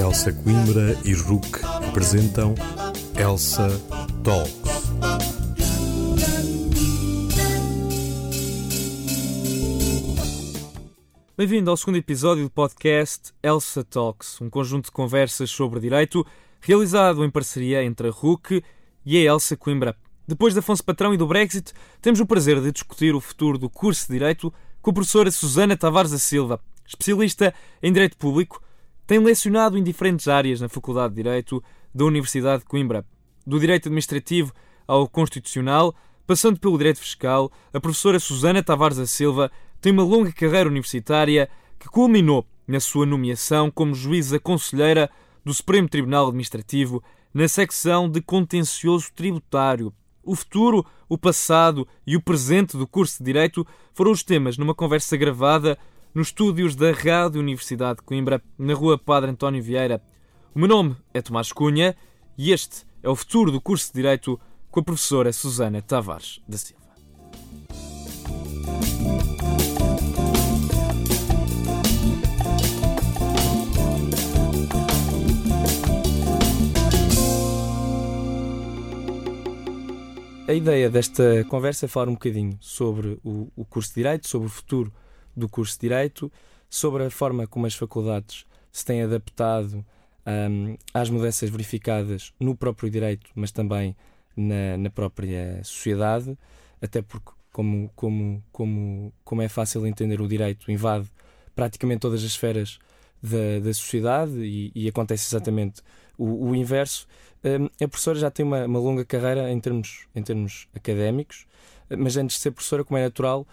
Elsa Coimbra e Rook apresentam Elsa Talks. Bem-vindo ao segundo episódio do podcast Elsa Talks, um conjunto de conversas sobre direito realizado em parceria entre a RUC e a Elsa Coimbra. Depois de Afonso Patrão e do Brexit, temos o prazer de discutir o futuro do curso de Direito com a professora Susana Tavares da Silva, especialista em Direito Público, tem lecionado em diferentes áreas na Faculdade de Direito da Universidade de Coimbra, do Direito Administrativo ao Constitucional, passando pelo Direito Fiscal, a professora Susana Tavares da Silva tem uma longa carreira universitária que culminou na sua nomeação como juíza conselheira do Supremo Tribunal Administrativo na secção de contencioso tributário. O futuro, o passado e o presente do curso de Direito foram os temas numa conversa gravada nos estúdios da Rádio Universidade de Coimbra, na rua Padre António Vieira. O meu nome é Tomás Cunha e este é o futuro do curso de Direito com a professora Susana Tavares da Silva. A ideia desta conversa é falar um bocadinho sobre o, curso de Direito, sobre o futuro do curso de Direito, sobre a forma como as faculdades se têm adaptado um, às mudanças verificadas no próprio direito, mas também na, na própria sociedade, até porque, como, como, como, como é fácil entender, o direito invade praticamente todas as esferas da, da sociedade e, e acontece exatamente o, o inverso. Um, a professora já tem uma, uma, longa carreira em termos, em termos académicos, mas antes de ser professora, como é natural,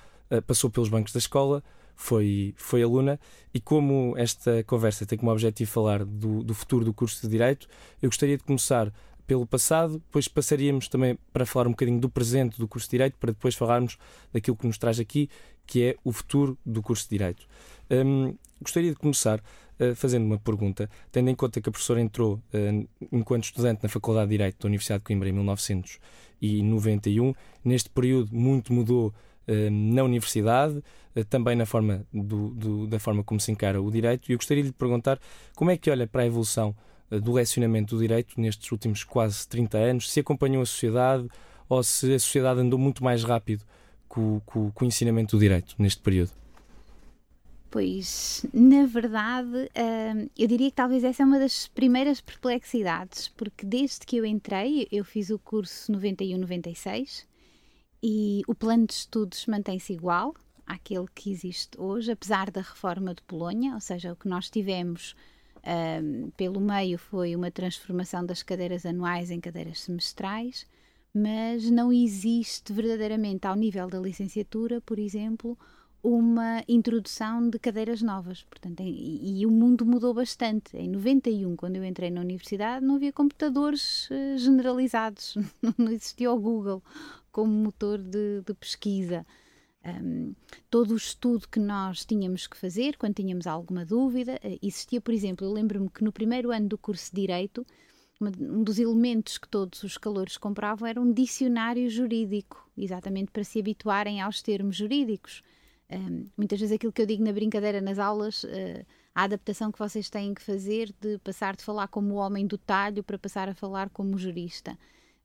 passou pelos bancos da escola, foi, foi aluna, e como esta conversa tem como objetivo falar do, do futuro do curso de Direito, eu gostaria de começar pelo passado, depois passaríamos também para falar um bocadinho do presente do curso de Direito, para depois falarmos daquilo que nos traz aqui, que é o futuro do curso de Direito. Um, gostaria de começar uh, fazendo uma pergunta, tendo em conta que a professora entrou uh, enquanto estudante na Faculdade de Direito da Universidade de Coimbra em 1991. Neste período, muito mudou na universidade, também na forma do, do, da forma como se encara o direito. E eu gostaria de lhe perguntar como é que olha para a evolução do lecionamento do direito nestes últimos quase 30 anos, se acompanhou a sociedade ou se a sociedade andou muito mais rápido com, com, com o ensinamento do direito neste período. Pois, na verdade, eu diria que talvez essa é uma das primeiras perplexidades, porque desde que eu entrei, eu fiz o curso 91-96 e o plano de estudos mantém-se igual àquele que existe hoje, apesar da reforma de Polonha, ou seja, o que nós tivemos uh, pelo meio foi uma transformação das cadeiras anuais em cadeiras semestrais, mas não existe verdadeiramente ao nível da licenciatura, por exemplo, uma introdução de cadeiras novas. Portanto, e, e, o mundo mudou bastante. Em 91, quando eu entrei na universidade, não havia computadores uh, generalizados, não existia o Google como motor de, de pesquisa. Um, todo o estudo que nós tínhamos que fazer, quando tínhamos alguma dúvida, uh, existia, por exemplo, eu lembro-me que no primeiro ano do curso de Direito, um dos elementos que todos os calores compravam era um dicionário jurídico, exatamente para se habituarem aos termos jurídicos. Um, muitas vezes aquilo que eu digo na brincadeira nas aulas, uh, a adaptação que vocês têm que fazer de passar de falar como o homem do talho para passar a falar como jurista.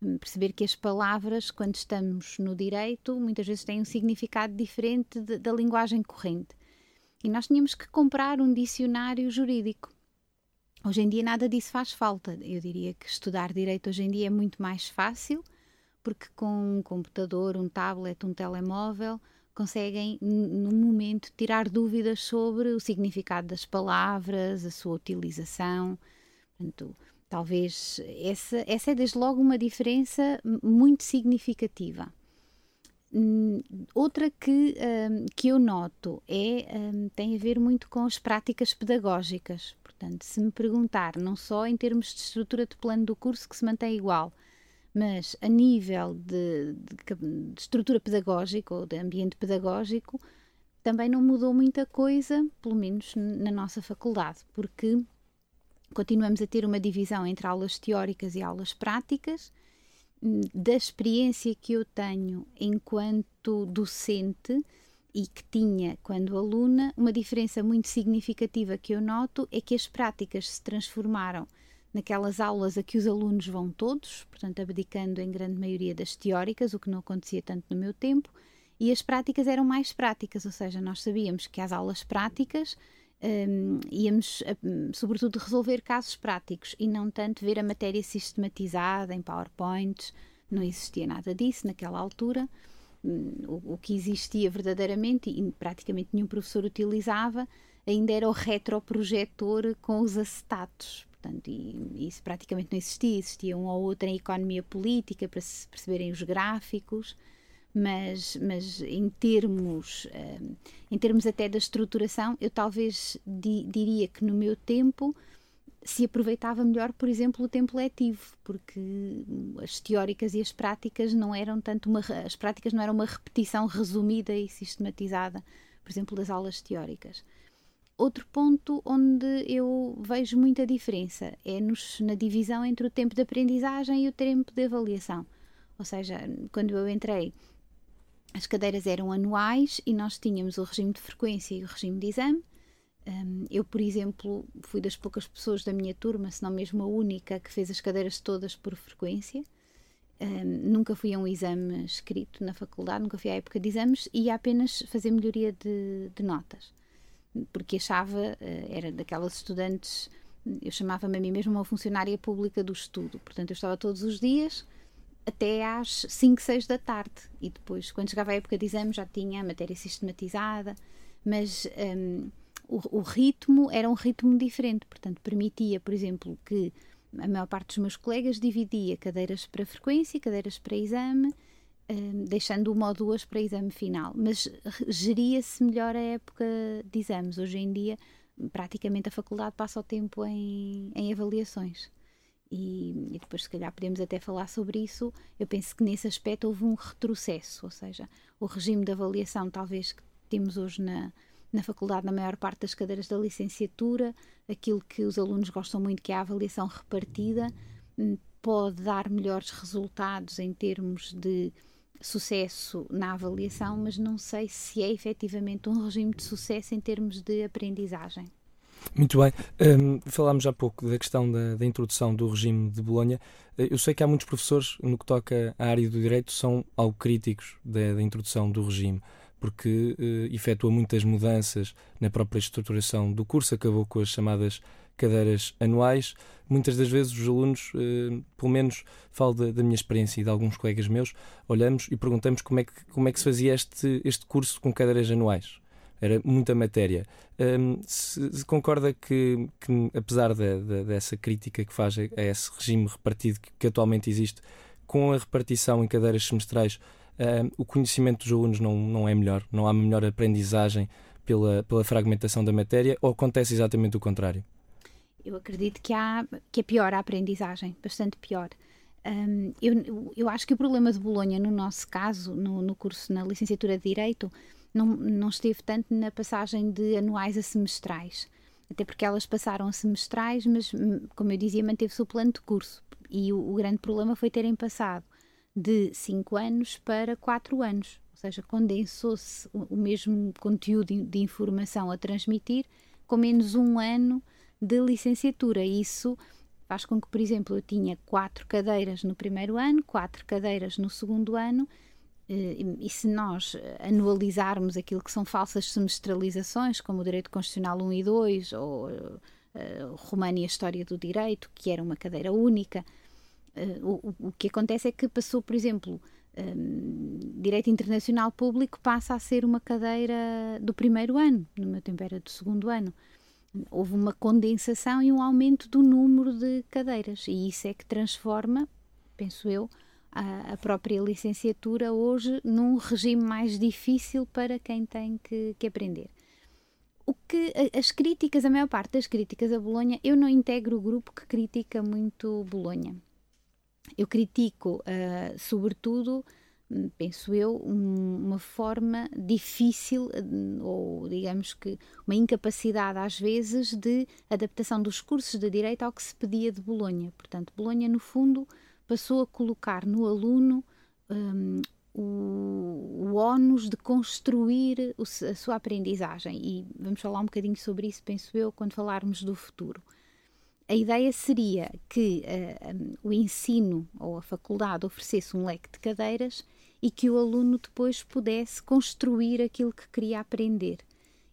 Um, perceber que as palavras, quando estamos no direito, muitas vezes têm um significado diferente de, da linguagem corrente. E nós tínhamos que comprar um dicionário jurídico. Hoje em dia nada disso faz falta. Eu diria que estudar direito hoje em dia é muito mais fácil, porque com um computador, um tablet, um telemóvel, conseguem, no momento, tirar dúvidas sobre o significado das palavras, a sua utilização. Portanto, talvez essa, essa é desde logo uma diferença muito significativa. Hum, outra que, um, que eu noto é, um, tem a ver muito com as práticas pedagógicas. Portanto, se me perguntar, não só em termos de estrutura de plano do curso que se mantém igual, mas a nível de, de, de estrutura pedagógica ou de ambiente pedagógico, também não mudou muita coisa, pelo menos na nossa faculdade, porque continuamos a ter uma divisão entre aulas teóricas e aulas práticas. Da experiência que eu tenho enquanto docente, e que tinha, quando aluna, uma diferença muito significativa que eu noto é que as práticas se transformaram naquelas aulas a que os alunos vão todos, portanto, abdicando em grande maioria das teóricas, o que não acontecia tanto no meu tempo, e as práticas eram mais práticas, ou seja, nós sabíamos que as aulas práticas um, íamos, sobretudo, resolver casos práticos e não tanto ver a matéria sistematizada em PowerPoints, não existia nada disso naquela altura. Hum, o, o que existia verdadeiramente, e praticamente nenhum professor utilizava, ainda era o retroprojetor com os acetatos. Portanto, e, isso praticamente não existia. Existia um ou outro em economia política para se perceberem os gráficos, mas, mas em termos hum, em termos até da estruturação, eu talvez di, diria que no meu tempo se aproveitava melhor, por exemplo, o tempo letivo, porque as teóricas e as práticas não eram tanto uma as práticas não eram uma repetição resumida e sistematizada, por exemplo, das aulas teóricas. Outro ponto onde eu vejo muita diferença é nos, na divisão entre o tempo de aprendizagem e o tempo de avaliação. Ou seja, quando eu entrei, as cadeiras eram anuais e nós tínhamos o regime de frequência e o regime de exame um, eu, por exemplo, fui das poucas pessoas da minha turma, se não mesmo a única, que fez as cadeiras todas por frequência. Um, nunca fui a um exame escrito na faculdade, nunca fui à época de exames e apenas fazer melhoria de, de notas. Porque achava, uh, era daquelas estudantes, eu chamava-me a mim mesma uma funcionária pública do estudo. Portanto, eu estava todos os dias até às 5, 6 da tarde. E depois, quando chegava a época de exames, já tinha a matéria sistematizada. Mas. Um, o, o ritmo era um ritmo diferente, portanto, permitia, por exemplo, que a maior parte dos meus colegas dividia cadeiras para frequência, cadeiras para exame, um, deixando uma ou duas para exame final. Mas geria-se melhor a época de exames. Hoje em dia, praticamente a faculdade passa o tempo em, em avaliações. E, e, depois, se calhar, podemos até falar sobre isso. Eu penso que nesse aspecto houve um retrocesso, ou seja, o regime de avaliação, talvez que temos hoje na, na faculdade, na maior parte das cadeiras da licenciatura, aquilo que os alunos gostam muito, que é a avaliação repartida, hum, pode dar melhores resultados em termos de sucesso na avaliação, mas não sei se é efetivamente um regime de sucesso em termos de aprendizagem. Muito bem. Um, falámos há pouco da questão da, da, introdução do regime de Bolonha. Eu sei que há muitos professores, no que toca à área do direito, são algo críticos da, da introdução do regime porque uh, efetua muitas mudanças na própria estruturação do curso, acabou com as chamadas cadeiras anuais. Muitas das vezes os alunos, uh, pelo menos falo da, da, minha experiência e de alguns colegas meus, olhamos e perguntamos como é que, como é que se fazia este, este curso com cadeiras anuais. Era muita matéria. Um, se, se, concorda que, que apesar de, de, dessa crítica que faz a, esse regime repartido que, que atualmente existe, com a repartição em cadeiras semestrais, uh, o conhecimento dos alunos não, não é melhor, não há melhor aprendizagem pela, pela fragmentação da matéria ou acontece exatamente o contrário? Eu acredito que, há, que é pior a aprendizagem, bastante pior. Um, eu, eu acho que o problema de Bolonha, no nosso caso, no, no curso na licenciatura de Direito, não, não esteve tanto na passagem de anuais a semestrais. Até porque elas passaram a semestrais, mas, hum, como eu dizia, manteve-se o plano de curso. E o, o grande problema foi terem passado de 5 anos para 4 anos, ou seja, condensou-se o mesmo conteúdo de informação a transmitir com menos um ano de licenciatura. Isso faz com que, por exemplo, eu tinha quatro cadeiras no primeiro ano, quatro cadeiras no segundo ano, e se nós anualizarmos aquilo que são falsas semestralizações, como o Direito Constitucional 1 e 2, ou uh, România e a História do Direito, que era uma cadeira única, Uh, o, o que acontece é que passou, por exemplo, um, Direito Internacional Público passa a ser uma cadeira do primeiro ano, no meu tempo era do segundo ano. Houve uma condensação e um aumento do número de cadeiras, e isso é que transforma, penso eu, a, própria licenciatura hoje num regime mais difícil para quem tem que, que aprender o que as críticas, a maior parte das críticas a Bolonha, eu não integro o grupo que critica muito Bolonha eu critico, uh, sobretudo, hum, penso eu, um, uma forma difícil, hum, ou digamos que uma incapacidade às vezes de adaptação dos cursos de direito ao que se pedia de Bolonha. Portanto, Bolonha, no fundo, passou a colocar no aluno um, o, ónus de construir o, a sua aprendizagem. E vamos falar um bocadinho sobre isso, penso eu, quando falarmos do futuro. A ideia seria que uh, eh, um, o ensino ou a faculdade oferecesse um leque de cadeiras e que o aluno depois pudesse construir aquilo que queria aprender.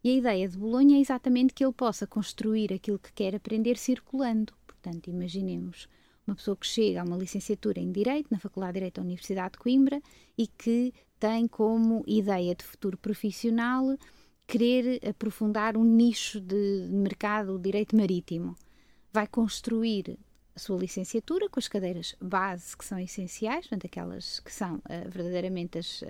E a ideia de Bolonha é exatamente que ele possa construir aquilo que quer aprender circulando. Portanto, imaginemos uma pessoa que chega a uma licenciatura em Direito, na Faculdade de Direito da Universidade de Coimbra, e que tem como ideia de futuro profissional querer aprofundar um nicho de mercado, o direito marítimo. Vai construir a sua licenciatura com as cadeiras base que são essenciais, portanto, aquelas que são uh, verdadeiramente as, uh,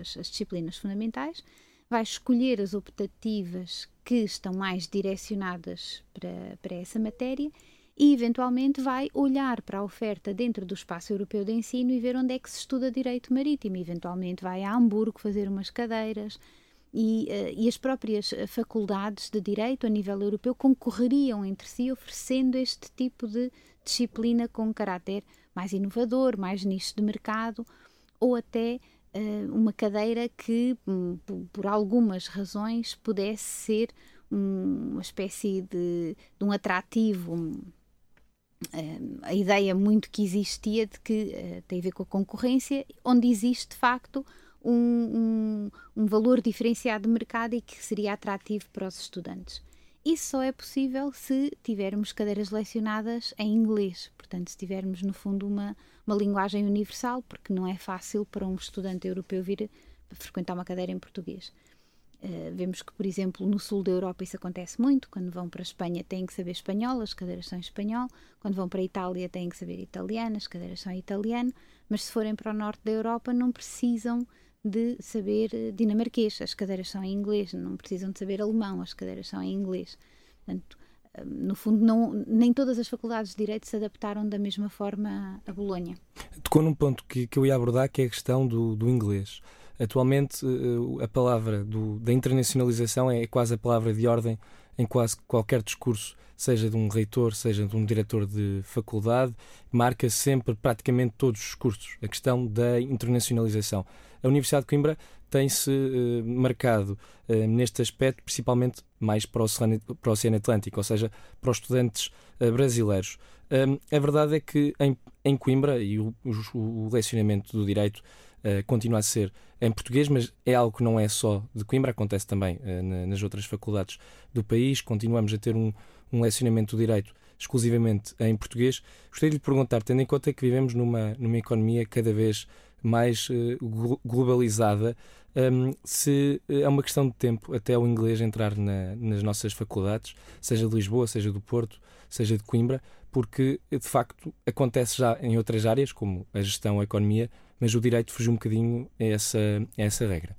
as, as, disciplinas fundamentais, vai escolher as optativas que estão mais direcionadas para, para essa matéria e, eventualmente, vai olhar para a oferta dentro do espaço europeu de ensino e ver onde é que se estuda direito marítimo. Eventualmente, vai a Hamburgo fazer umas cadeiras. E, uh, e, as próprias eh, faculdades de direito a nível europeu concorreriam entre si, oferecendo este tipo de disciplina com caráter mais inovador, mais nicho de mercado, ou até uh, uma cadeira que, um, por algumas razões, pudesse ser um, uma espécie de, de um atrativo. Um, a ideia muito que existia de que uh, tem a ver com a concorrência, onde existe de facto um, um, um, valor diferenciado de mercado e que seria atrativo para os estudantes. Isso só é possível se tivermos cadeiras lecionadas em inglês, portanto, se tivermos no fundo uma, uma linguagem universal, porque não é fácil para um estudante europeu vir frequentar uma cadeira em português. Uh, vemos que, por exemplo, no sul da Europa isso acontece muito. Quando vão para a Espanha têm que saber espanhol, as cadeiras são em espanhol. Quando vão para a Itália têm que saber italiano, as cadeiras são em italiano. Mas se forem para o norte da Europa não precisam de saber eh, dinamarquês, as cadeiras são em inglês. Não precisam de saber alemão, as cadeiras são em inglês. Portanto, uh, no fundo, não, nem todas as faculdades de Direito se adaptaram da mesma forma a Bolonha. Tocou num ponto que, que eu ia abordar, que é a questão do, do inglês. Atualmente, eh, a palavra do, da internacionalização é quase a palavra de ordem em quase qualquer discurso, seja de um reitor, seja de um diretor de faculdade, marca sempre praticamente todos os cursos a questão da internacionalização. A Universidade de Coimbra tem-se uh, marcado uh, neste aspecto, principalmente mais para o, Oceano, para o Oceano Atlântico, ou seja, para os estudantes brasileiros. Um, a verdade é que em, em Coimbra, e o, o, o lecionamento do direito uh, continua a ser em português, mas é algo que não é só de Coimbra, acontece também uh, nas outras faculdades do país. Continuamos a ter um, um lecionamento do direito exclusivamente em português. Gostaria de lhe perguntar, tendo em conta que vivemos numa, numa economia cada vez mais uh, globalizada, um, se é uma questão de tempo até o inglês entrar na, nas nossas faculdades, seja de Lisboa, seja do Porto, seja de Coimbra, porque de facto acontece já em outras áreas, como a gestão, a economia, mas o direito fugiu um bocadinho a essa, a essa regra.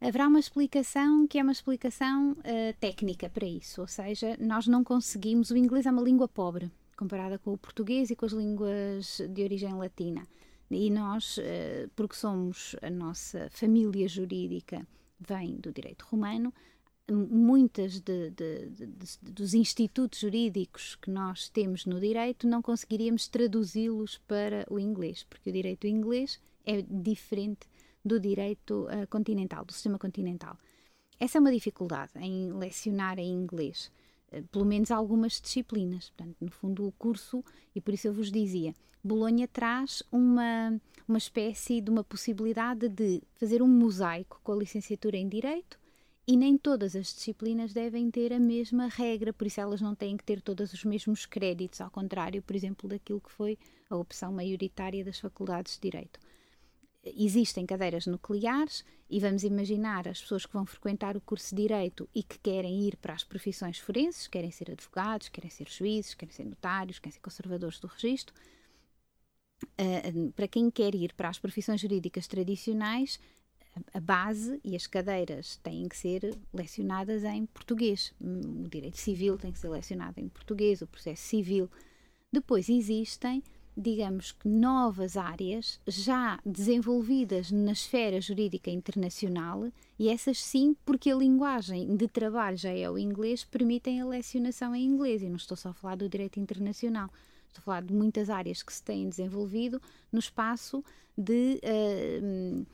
Haverá uma explicação que é uma explicação uh, técnica para isso, ou seja, nós não conseguimos. O inglês é uma língua pobre comparada com o português e com as línguas de origem latina. E nós, uh, porque somos a nossa família jurídica vem do direito romano, muitas de, de, de, dos institutos jurídicos que nós temos no direito não conseguiríamos traduzi-los para o inglês, porque o direito inglês é diferente do direito uh, continental, do sistema continental. Essa é uma dificuldade em lecionar em inglês, uh, pelo menos algumas disciplinas. Portanto, no fundo, o curso, e por isso eu vos dizia, Bolonha traz uma, uma espécie de uma possibilidade de fazer um mosaico com a licenciatura em Direito e nem todas as disciplinas devem ter a mesma regra, por isso elas não têm que ter todos os mesmos créditos, ao contrário, por exemplo, daquilo que foi a opção maioritária das faculdades de Direito. Existem cadeiras nucleares e vamos imaginar as pessoas que vão frequentar o curso de Direito e que querem ir para as profissões forenses, querem ser advogados, querem ser juízes, querem ser notários, querem ser conservadores do registro. Uh, para quem quer ir para as profissões jurídicas tradicionais, a base e as cadeiras têm que ser lecionadas em português. O direito civil tem que ser lecionado em português, o processo civil. Depois existem, digamos que, novas áreas já desenvolvidas na esfera jurídica internacional, e essas sim, porque a linguagem de trabalho já é o inglês, permitem a lecionação em inglês. E não estou só a falar do direito internacional. estou a falar de muitas áreas que se têm desenvolvido no espaço de uh,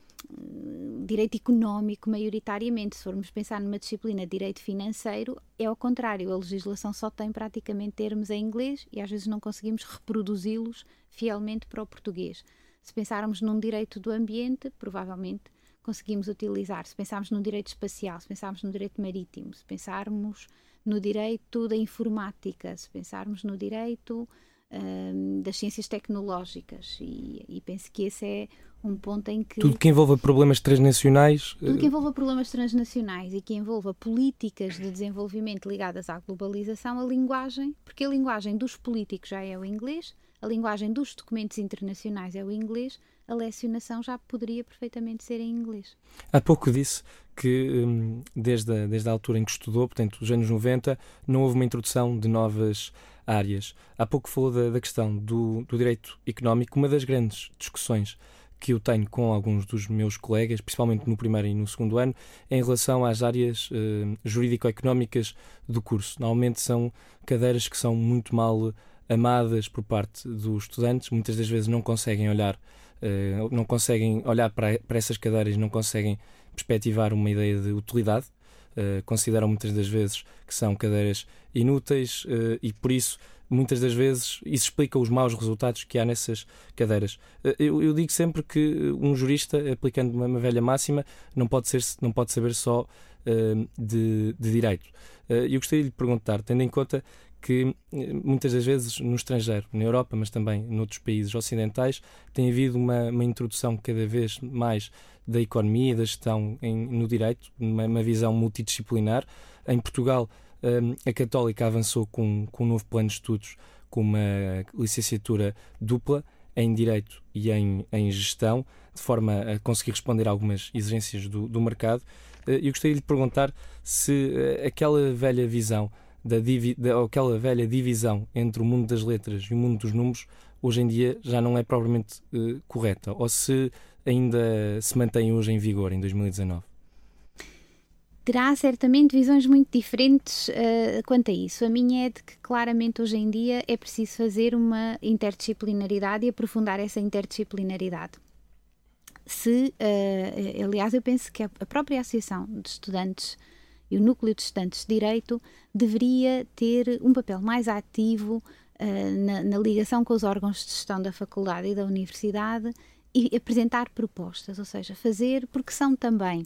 direito económico, maioritariamente. Se formos pensar numa disciplina de direito financeiro, é ao contrário, a legislação só tem praticamente termos em inglês e às vezes não conseguimos reproduzi-los fielmente para o português. Se pensarmos num direito do ambiente, provavelmente conseguimos utilizar. Se pensarmos no direito espacial, se pensarmos no direito marítimo, se pensarmos no direito da informática, se pensarmos no direito um, das ciências tecnológicas, e, e, penso que esse é um ponto em que. Tudo que envolva problemas transnacionais. Tudo que eh, envolva problemas transnacionais e que envolva políticas de desenvolvimento ligadas à globalização, a linguagem, porque a linguagem dos políticos já é o inglês, a linguagem dos documentos internacionais é o inglês, a lecionação já poderia perfeitamente ser em inglês. Há pouco disse que hum, desde a, desde a altura em que estudou, portanto, os anos 90, não houve uma introdução de novas áreas. Há pouco falou da, da questão do, do direito económico, uma das grandes discussões que eu tenho com alguns dos meus colegas, principalmente no primeiro e no segundo ano, em relação às áreas uh, jurídico-económicas do curso. Normalmente são cadeiras que são muito mal amadas por parte dos estudantes, muitas das vezes não conseguem olhar, uh, não conseguem olhar para, para essas cadeiras, não conseguem perspectivar uma ideia de utilidade, uh, consideram muitas das vezes que são cadeiras inúteis uh, e por isso muitas das vezes isso explica os maus resultados que há nessas cadeiras. Eu, eu digo sempre que um jurista, aplicando uma, uma, velha máxima, não pode, ser, não pode saber só uh, de, de direito. Eu gostaria de lhe perguntar, tendo em conta que eh, muitas das vezes no estrangeiro, na Europa, mas também noutros países ocidentais, tem havido uma, uma introdução cada vez mais da economia da gestão em, no direito, uma, uma, visão multidisciplinar. Em Portugal, um, a Católica avançou com, com um novo plano de estudos, com uma licenciatura dupla em Direito e em, em Gestão, de forma a conseguir responder a algumas exigências do, do mercado. Eh, eu gostaria de lhe perguntar se eh, aquela velha visão da, da aquela velha divisão entre o mundo das letras e o mundo dos números hoje em dia já não é propriamente uh, correta ou se ainda se mantém hoje em vigor em 2019? Terá certamente visões muito diferentes uh, quanto a isso. A minha é de que claramente hoje em dia é preciso fazer uma interdisciplinaridade e aprofundar essa interdisciplinaridade. Se, uh, aliás, eu penso que a própria Associação de Estudantes e o núcleo de estudantes de direito deveria ter um papel mais ativo uh, na, na, ligação com os órgãos de gestão da faculdade e da universidade e apresentar propostas, ou seja, fazer porque são também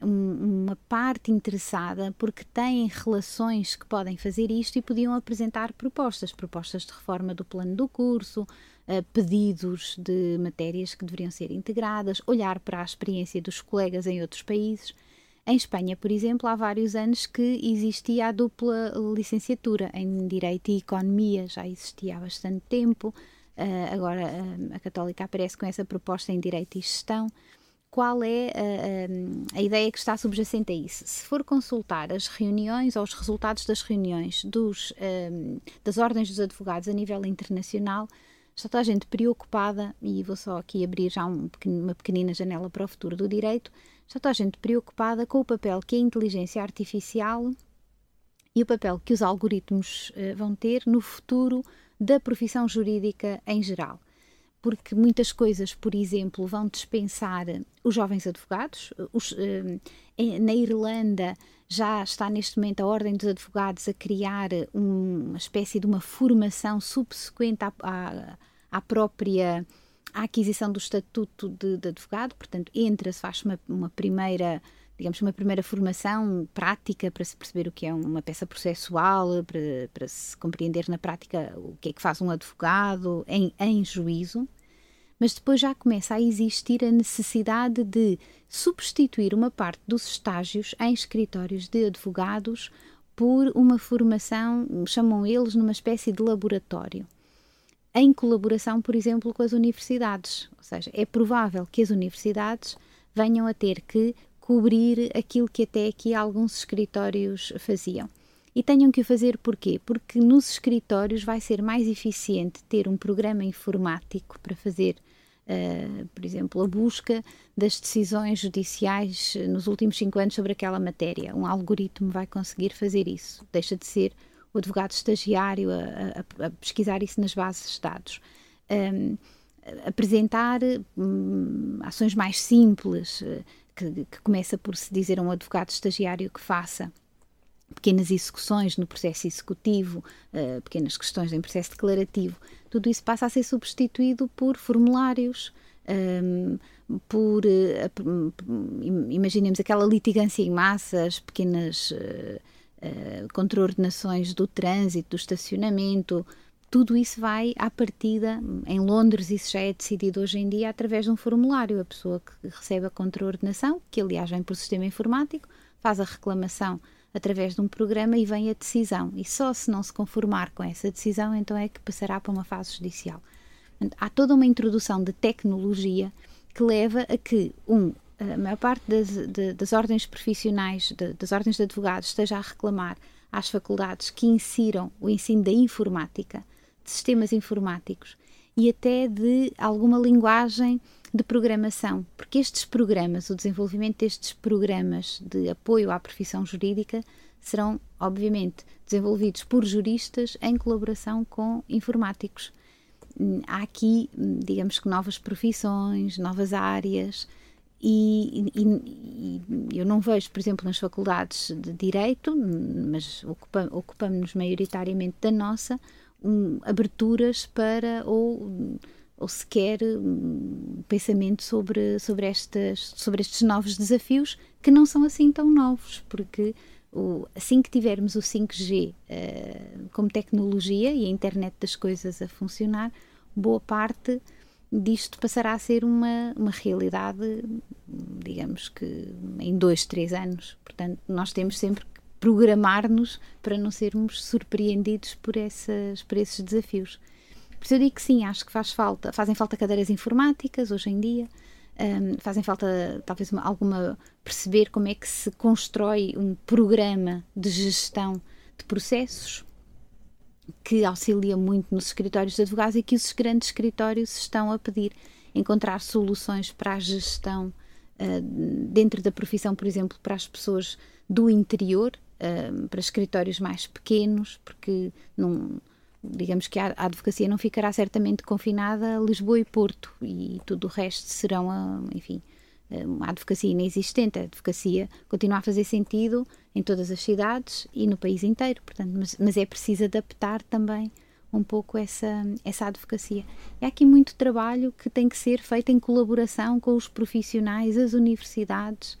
um, uma parte interessada, porque têm relações que podem fazer isto e podiam apresentar propostas, propostas de reforma do plano do curso, uh, pedidos de matérias que deveriam ser integradas, olhar para a experiência dos colegas em outros países em Espanha, por exemplo, há vários anos que existia a dupla licenciatura em Direito e Economia, já existia há bastante tempo. Uh, agora uh, a Católica aparece com essa proposta em Direito e Gestão. Qual é uh, a ideia que está subjacente a isso? Se for consultar as reuniões ou os resultados das reuniões dos, das ordens dos advogados a nível internacional, está toda a gente preocupada, e vou só aqui abrir já um, uma pequenina janela para o futuro do direito, está toda a gente preocupada com o papel que a inteligência artificial e o papel que os algoritmos uh, vão ter no futuro da profissão jurídica em geral. Porque muitas coisas, por exemplo, vão dispensar os jovens advogados. Os, uh, na Irlanda já está neste momento a Ordem dos Advogados a criar uma espécie de uma formação subsequente à, à, à própria a aquisição do estatuto de, de advogado, portanto, entra-se, faz uma, uma primeira digamos, uma primeira formação prática para se perceber o que é uma peça processual, para, para se compreender na prática o que é que faz um advogado em, em juízo, mas depois já começa a existir a necessidade de substituir uma parte dos estágios em escritórios de advogados por uma formação, chamam eles, numa espécie de laboratório em colaboração, por exemplo, com as universidades. Ou seja, é provável que as universidades venham a ter que cobrir aquilo que até aqui alguns escritórios faziam. E tenham que o fazer porquê? Porque nos escritórios vai ser mais eficiente ter um programa informático para fazer, uh, por exemplo, a busca das decisões judiciais nos últimos cinco anos sobre aquela matéria. Um algoritmo vai conseguir fazer isso. Deixa de ser o advogado estagiário a, a, a pesquisar isso nas bases de dados. Um, apresentar hum, ações mais simples, eh, que, que, começa por se dizer a um advogado estagiário que faça pequenas execuções no processo executivo, uh, pequenas questões em processo declarativo, tudo isso passa a ser substituído por formulários, um, por, uh, imaginemos aquela litigância em massa, as pequenas uh, uh, contraordenações do trânsito, do estacionamento, tudo isso vai à partida, em Londres isso já é decidido hoje em dia através de um formulário, a pessoa que recebe a contraordenação, que aliás vem por sistema informático, faz a reclamação através de um programa e vem a decisão. E só se não se conformar com essa decisão, então é que passará para uma fase judicial. Há toda uma introdução de tecnologia que leva a que, um, a maior parte das, de, das ordens profissionais, de, das ordens de advogados, esteja a reclamar às faculdades que insiram o ensino da informática, de sistemas informáticos e até de alguma linguagem de programação, porque estes programas, o desenvolvimento destes programas de apoio à profissão jurídica serão, obviamente, desenvolvidos por juristas em colaboração com informáticos há aqui, digamos que, novas profissões, novas áreas. E, e, e, eu não vejo, por exemplo, nas faculdades de Direito, mas ocupa, ocupamos-nos maioritariamente da nossa, um, aberturas para ou, ou sequer um, pensamento sobre, sobre, estas, sobre estes novos desafios que não são assim tão novos, porque o, assim que tivermos o 5G uh, eh, como tecnologia e a internet das coisas a funcionar, boa parte disto passará a ser uma, uma realidade, digamos que em dois, três anos. Portanto, nós temos sempre que programar-nos para não sermos surpreendidos por, essas, por esses desafios. Por isso eu digo que sim, acho que faz falta, fazem falta cadeiras informáticas hoje em dia, um, fazem falta talvez uma, alguma perceber como é que se constrói um programa de gestão de processos que auxilia muito nos escritórios de advogados e que os grandes escritórios estão a pedir encontrar soluções para a gestão uh, dentro da profissão, por exemplo, para as pessoas do interior, uh, para escritórios mais pequenos, porque não, digamos que a, a advocacia não ficará certamente confinada a Lisboa e Porto e tudo o resto serão, uh, enfim, uma advocacia inexistente. A advocacia continua a fazer sentido em todas as cidades e no país inteiro, portanto, mas, mas é preciso adaptar também um pouco essa, essa advocacia. É aqui muito trabalho que tem que ser feito em colaboração com os profissionais, as universidades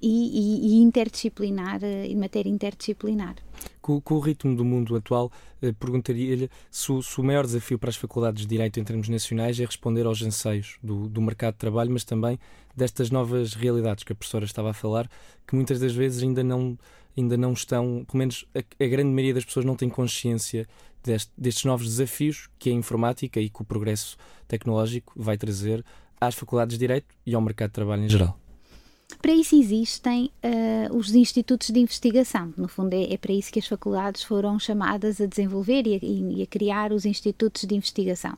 e, e, e interdisciplinar, eh, em matéria interdisciplinar. Com, com, o ritmo do mundo atual, eh, perguntaria-lhe se, se, o maior desafio para as faculdades de Direito em termos nacionais é responder aos anseios do, do, mercado de trabalho, mas também destas novas realidades que a professora estava a falar, que muitas das vezes ainda não, ainda não estão, pelo menos a, a grande maioria das pessoas não tem consciência deste, destes novos desafios que a informática e que o progresso tecnológico vai trazer às faculdades de Direito e ao mercado de trabalho em geral. Para isso existem uh, os institutos de investigação. No fundo, é, é, para isso que as faculdades foram chamadas a desenvolver e a, e a, criar os institutos de investigação.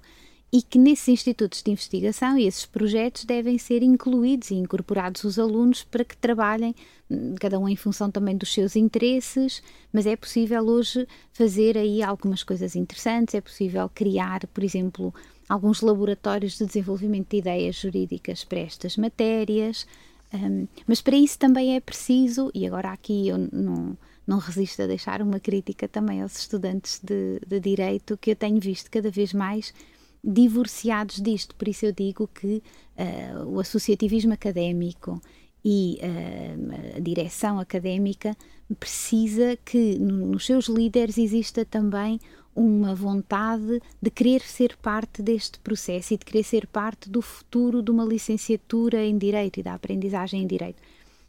E que nesses institutos de investigação e esses projetos devem ser incluídos e incorporados os alunos para que trabalhem, hum, cada um em função também dos seus interesses, mas é possível hoje fazer aí algumas coisas interessantes, é possível criar, por exemplo, alguns laboratórios de desenvolvimento de ideias jurídicas para estas matérias. Um, mas para isso também é preciso, e agora aqui eu não, não resisto a deixar uma crítica também aos estudantes de, de Direito, que eu tenho visto cada vez mais divorciados disto. Por isso eu digo que uh, o associativismo académico e uh, a direção académica precisa que no, nos seus líderes exista também uma vontade de querer ser parte deste processo e de querer ser parte do futuro de uma licenciatura em Direito e da aprendizagem em Direito.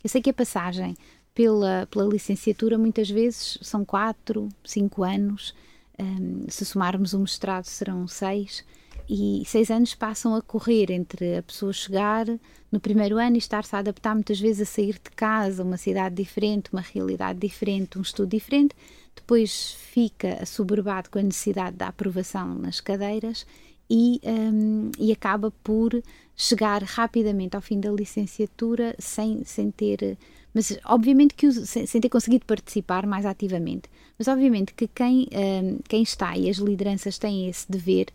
Eu sei que a passagem pela, pela licenciatura muitas vezes são quatro, cinco anos, um, se somarmos o mestrado serão seis, e seis anos passam a correr entre a pessoa chegar no primeiro ano e estar-se a adaptar muitas vezes a sair de casa, uma cidade diferente, uma realidade diferente, um estudo diferente, depois fica assoberbado com a necessidade da aprovação nas cadeiras e, um, e acaba por chegar rapidamente ao fim da licenciatura sem, sem ter mas obviamente que sem, sem, ter conseguido participar mais ativamente. Mas obviamente que quem, um, quem está e as lideranças têm esse dever,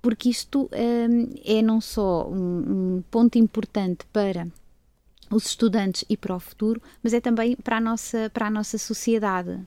porque isto um, é não só um, um ponto importante para os estudantes e para o futuro, mas é também para a nossa, para a nossa sociedade.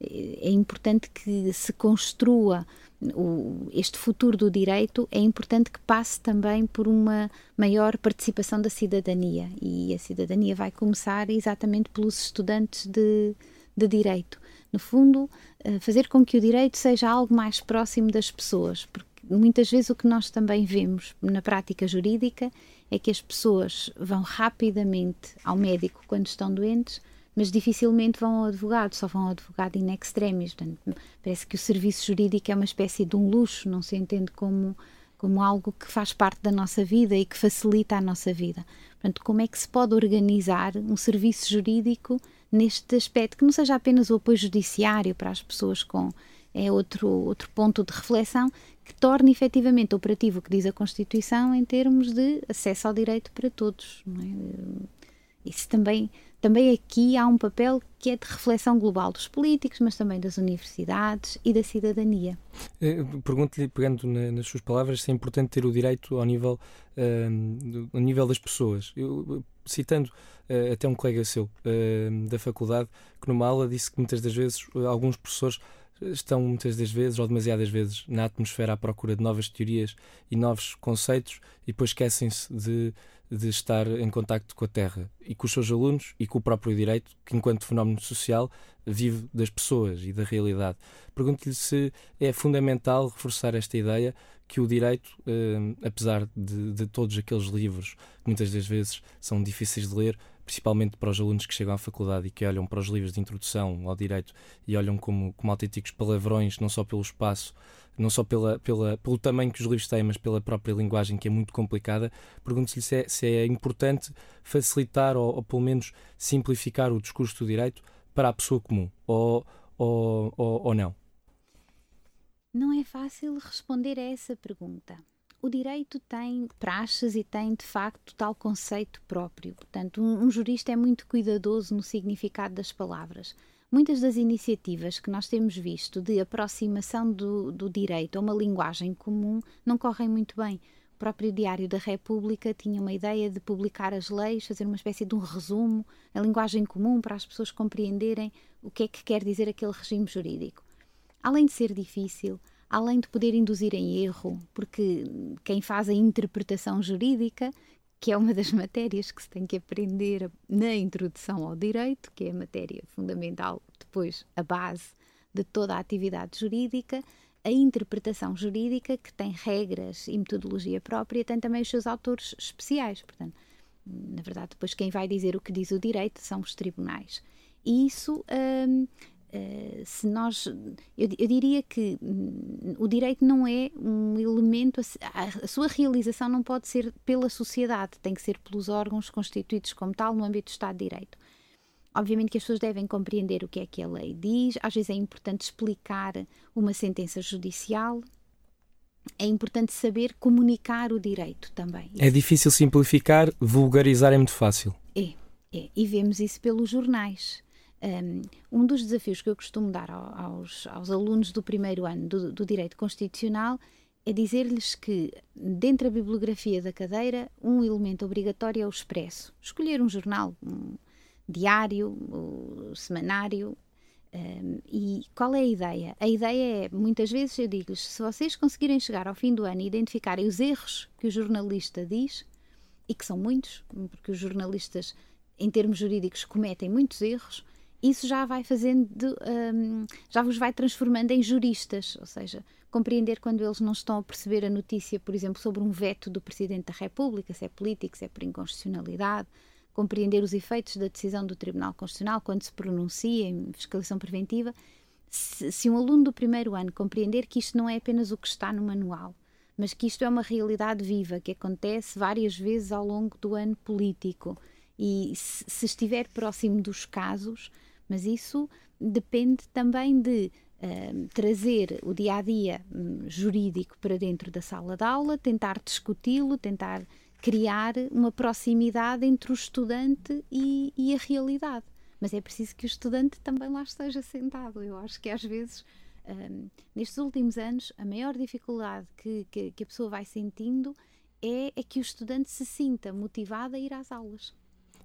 é importante que se construa o, este futuro do direito, é importante que passe também por uma maior participação da cidadania. E a cidadania vai começar exatamente pelos estudantes de, de direito. No fundo, eh, fazer com que o direito seja algo mais próximo das pessoas, porque muitas vezes o que nós também vemos na prática jurídica é que as pessoas vão rapidamente ao médico quando estão doentes mas dificilmente vão ao advogado, só vão ao advogado in extremis. Portanto, parece que o serviço jurídico é uma espécie de um luxo, não se entende como, como algo que faz parte da nossa vida e que facilita a nossa vida. Portanto, como é que se pode organizar um serviço jurídico neste aspecto, que não seja apenas o apoio judiciário para as pessoas com. É outro, outro ponto de reflexão que torne efetivamente operativo o que diz a Constituição em termos de acesso ao direito para todos. É? Isso também também aqui há um papel que é de reflexão global dos políticos, mas também das universidades e da cidadania. Eh, pergunto-lhe, pegando na, nas suas palavras, se é importante ter o direito ao nível, uh, ao nível das pessoas. Eu, citando uh, até um colega seu uh, da faculdade, que numa aula disse que muitas das vezes alguns professores estão muitas das vezes, ou demasiadas vezes, na atmosfera à procura de novas teorias e novos conceitos e depois esquecem-se de de estar em contacto com a Terra e com os seus alunos e com o próprio direito, que enquanto fenómeno social vive das pessoas e da realidade. Pergunto-lhe se é fundamental reforçar esta ideia que o direito, eh, apesar de, de, todos aqueles livros que muitas das vezes são difíceis de ler, principalmente para os alunos que chegam à faculdade e que olham para os livros de introdução ao direito e olham como, como autênticos palavrões, não só pelo espaço não só pela, pela, pelo tamanho que os livros têm, mas pela própria linguagem que é muito complicada, pergunto-lhe se, é, se é importante facilitar ou, ou, pelo menos simplificar o discurso do direito para a pessoa comum, ou, ou, ou, ou não? Não é fácil responder a essa pergunta. O direito tem praxes e tem, de facto, tal conceito próprio. Portanto, um, um jurista é muito cuidadoso no significado das palavras Muitas das iniciativas que nós temos visto de aproximação do, do direito a uma linguagem comum não correm muito bem. O próprio Diário da República tinha uma ideia de publicar as leis, fazer uma espécie de um resumo, a linguagem comum para as pessoas compreenderem o que é que quer dizer aquele regime jurídico. Além de ser difícil, além de poder induzir em erro, porque quem faz a interpretação jurídica que é uma das matérias que se tem que aprender na introdução ao direito, que é a matéria fundamental, depois a base de toda a atividade jurídica. A interpretação jurídica, que tem regras e metodologia própria, tem também os seus autores especiais. Portanto, na verdade, depois quem vai dizer o que diz o direito são os tribunais. E isso hum, Uh, se nós eu, eu, diria que hum, o direito não é um elemento a, a, sua realização não pode ser pela sociedade tem que ser pelos órgãos constituídos como tal no âmbito do Estado de Direito. Obviamente que as pessoas devem compreender o que é que a lei diz às vezes é importante explicar uma sentença judicial é importante saber comunicar o direito também. É difícil simplificar vulgarizar é muito fácil. É, é. e vemos isso pelos jornais um dos desafios que eu costumo dar aos, aos alunos do primeiro ano do, do Direito Constitucional é dizer-lhes que, dentro da bibliografia da cadeira, um elemento obrigatório é o expresso. Escolher um jornal, um diário, um semanário. Um, e qual é a ideia? A ideia é, muitas vezes eu digo-lhes, se vocês conseguirem chegar ao fim do ano e identificarem os erros que o jornalista diz, e que são muitos, porque os jornalistas, em termos jurídicos, cometem muitos erros, isso já vai fazendo, um, já vos vai transformando em juristas, ou seja, compreender quando eles não estão a perceber a notícia, por exemplo, sobre um veto do Presidente da República, se é político, se é por inconstitucionalidade, compreender os efeitos da decisão do Tribunal Constitucional quando se pronuncia em fiscalização preventiva. Se, se um aluno do primeiro ano compreender que isto não é apenas o que está no manual, mas que isto é uma realidade viva que acontece várias vezes ao longo do ano político e se, se estiver próximo dos casos, mas isso depende também de uh, trazer o dia a dia um, jurídico para dentro da sala de aula, tentar discuti-lo, tentar criar uma proximidade entre o estudante e, e, a realidade. Mas é preciso que o estudante também lá esteja sentado. Eu acho que às vezes, um, nestes últimos anos, a maior dificuldade que, que, que a pessoa vai sentindo é, é, que o estudante se sinta motivado a ir às aulas.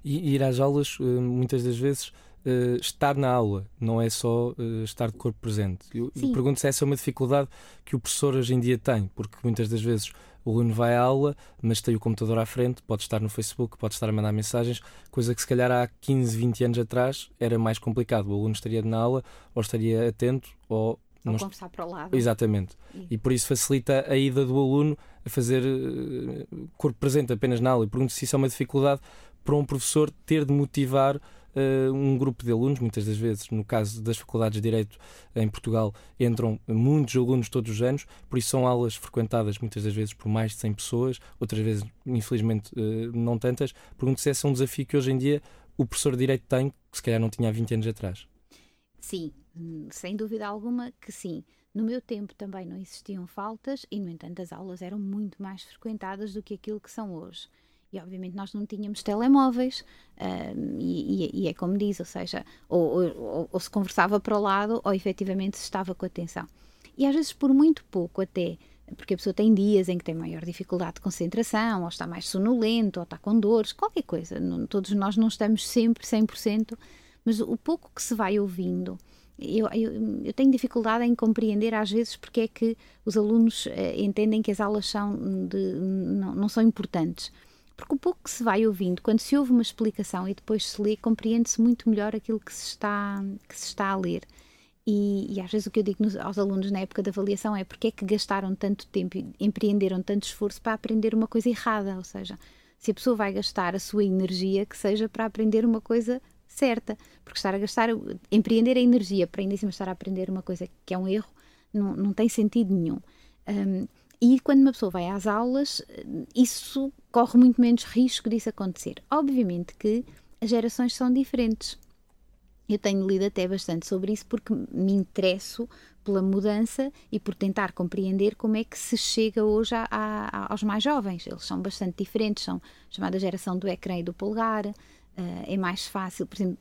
E ir às aulas, eh, muitas das vezes, uh, estar na aula, não é só uh, estar de corpo presente. Eu, eu pergunto se essa é uma dificuldade que o professor hoje em dia tem, porque muitas das vezes o aluno vai à aula, mas tem o computador à frente, pode estar no Facebook, pode estar a mandar mensagens, coisa que se calhar há 15, 20 anos atrás era mais complicado. O aluno estaria na aula, ou estaria atento, ou ou não conversar para o lado. Exatamente. E... e por isso facilita a ida do aluno a fazer uh, corpo presente apenas na aula. E pergunto se isso é uma dificuldade para um professor ter de motivar uh, um grupo de alunos, muitas das vezes, no caso das faculdades de Direito em Portugal, entram muitos alunos todos os anos, por isso são aulas frequentadas muitas das vezes por mais de 100 pessoas, outras vezes, infelizmente, uh, não tantas. Pergunto se esse é um desafio que hoje em dia o professor de Direito tem, que se calhar não tinha há 20 anos atrás. Sim, sem dúvida alguma que sim. No meu tempo também não existiam faltas e, no entanto, as aulas eram muito mais frequentadas do que aquilo que são hoje. E obviamente nós não tínhamos telemóveis, e, e, é como diz, ou seja, ou, ou, ou, se conversava para o lado, ou efetivamente se estava com atenção. E às vezes por muito pouco até, porque a pessoa tem dias em que tem maior dificuldade de concentração, ou está mais sonolento, ou está com dores, qualquer coisa. Não, todos nós não estamos sempre 100%, mas o pouco que se vai ouvindo, eu, eu, eu, tenho dificuldade em compreender às vezes porque é que os alunos eh, entendem que as aulas são de, não, não, são importantes. Porque o pouco que se vai ouvindo, quando se ouve uma explicação e depois se lê, compreende-se muito melhor aquilo que se está, que se está a ler. E, e às vezes o que eu digo nos, aos alunos na época da avaliação é porque é que gastaram tanto tempo e empreenderam tanto esforço para aprender uma coisa errada. Ou seja, se a pessoa vai gastar a sua energia, que seja para aprender uma coisa certa. Porque estar a gastar, empreender a energia para ainda cima estar a aprender uma coisa que é um erro, não, não tem sentido nenhum. Um, e quando uma pessoa vai às aulas, isso corre muito menos risco disso acontecer. Obviamente que as gerações são diferentes. Eu tenho lido até bastante sobre isso porque me interesso pela mudança e por tentar compreender como é que se chega hoje a, a, aos mais jovens. Eles são bastante diferentes, são chamada geração do ecrã e do polegar, uh, é mais fácil, por exemplo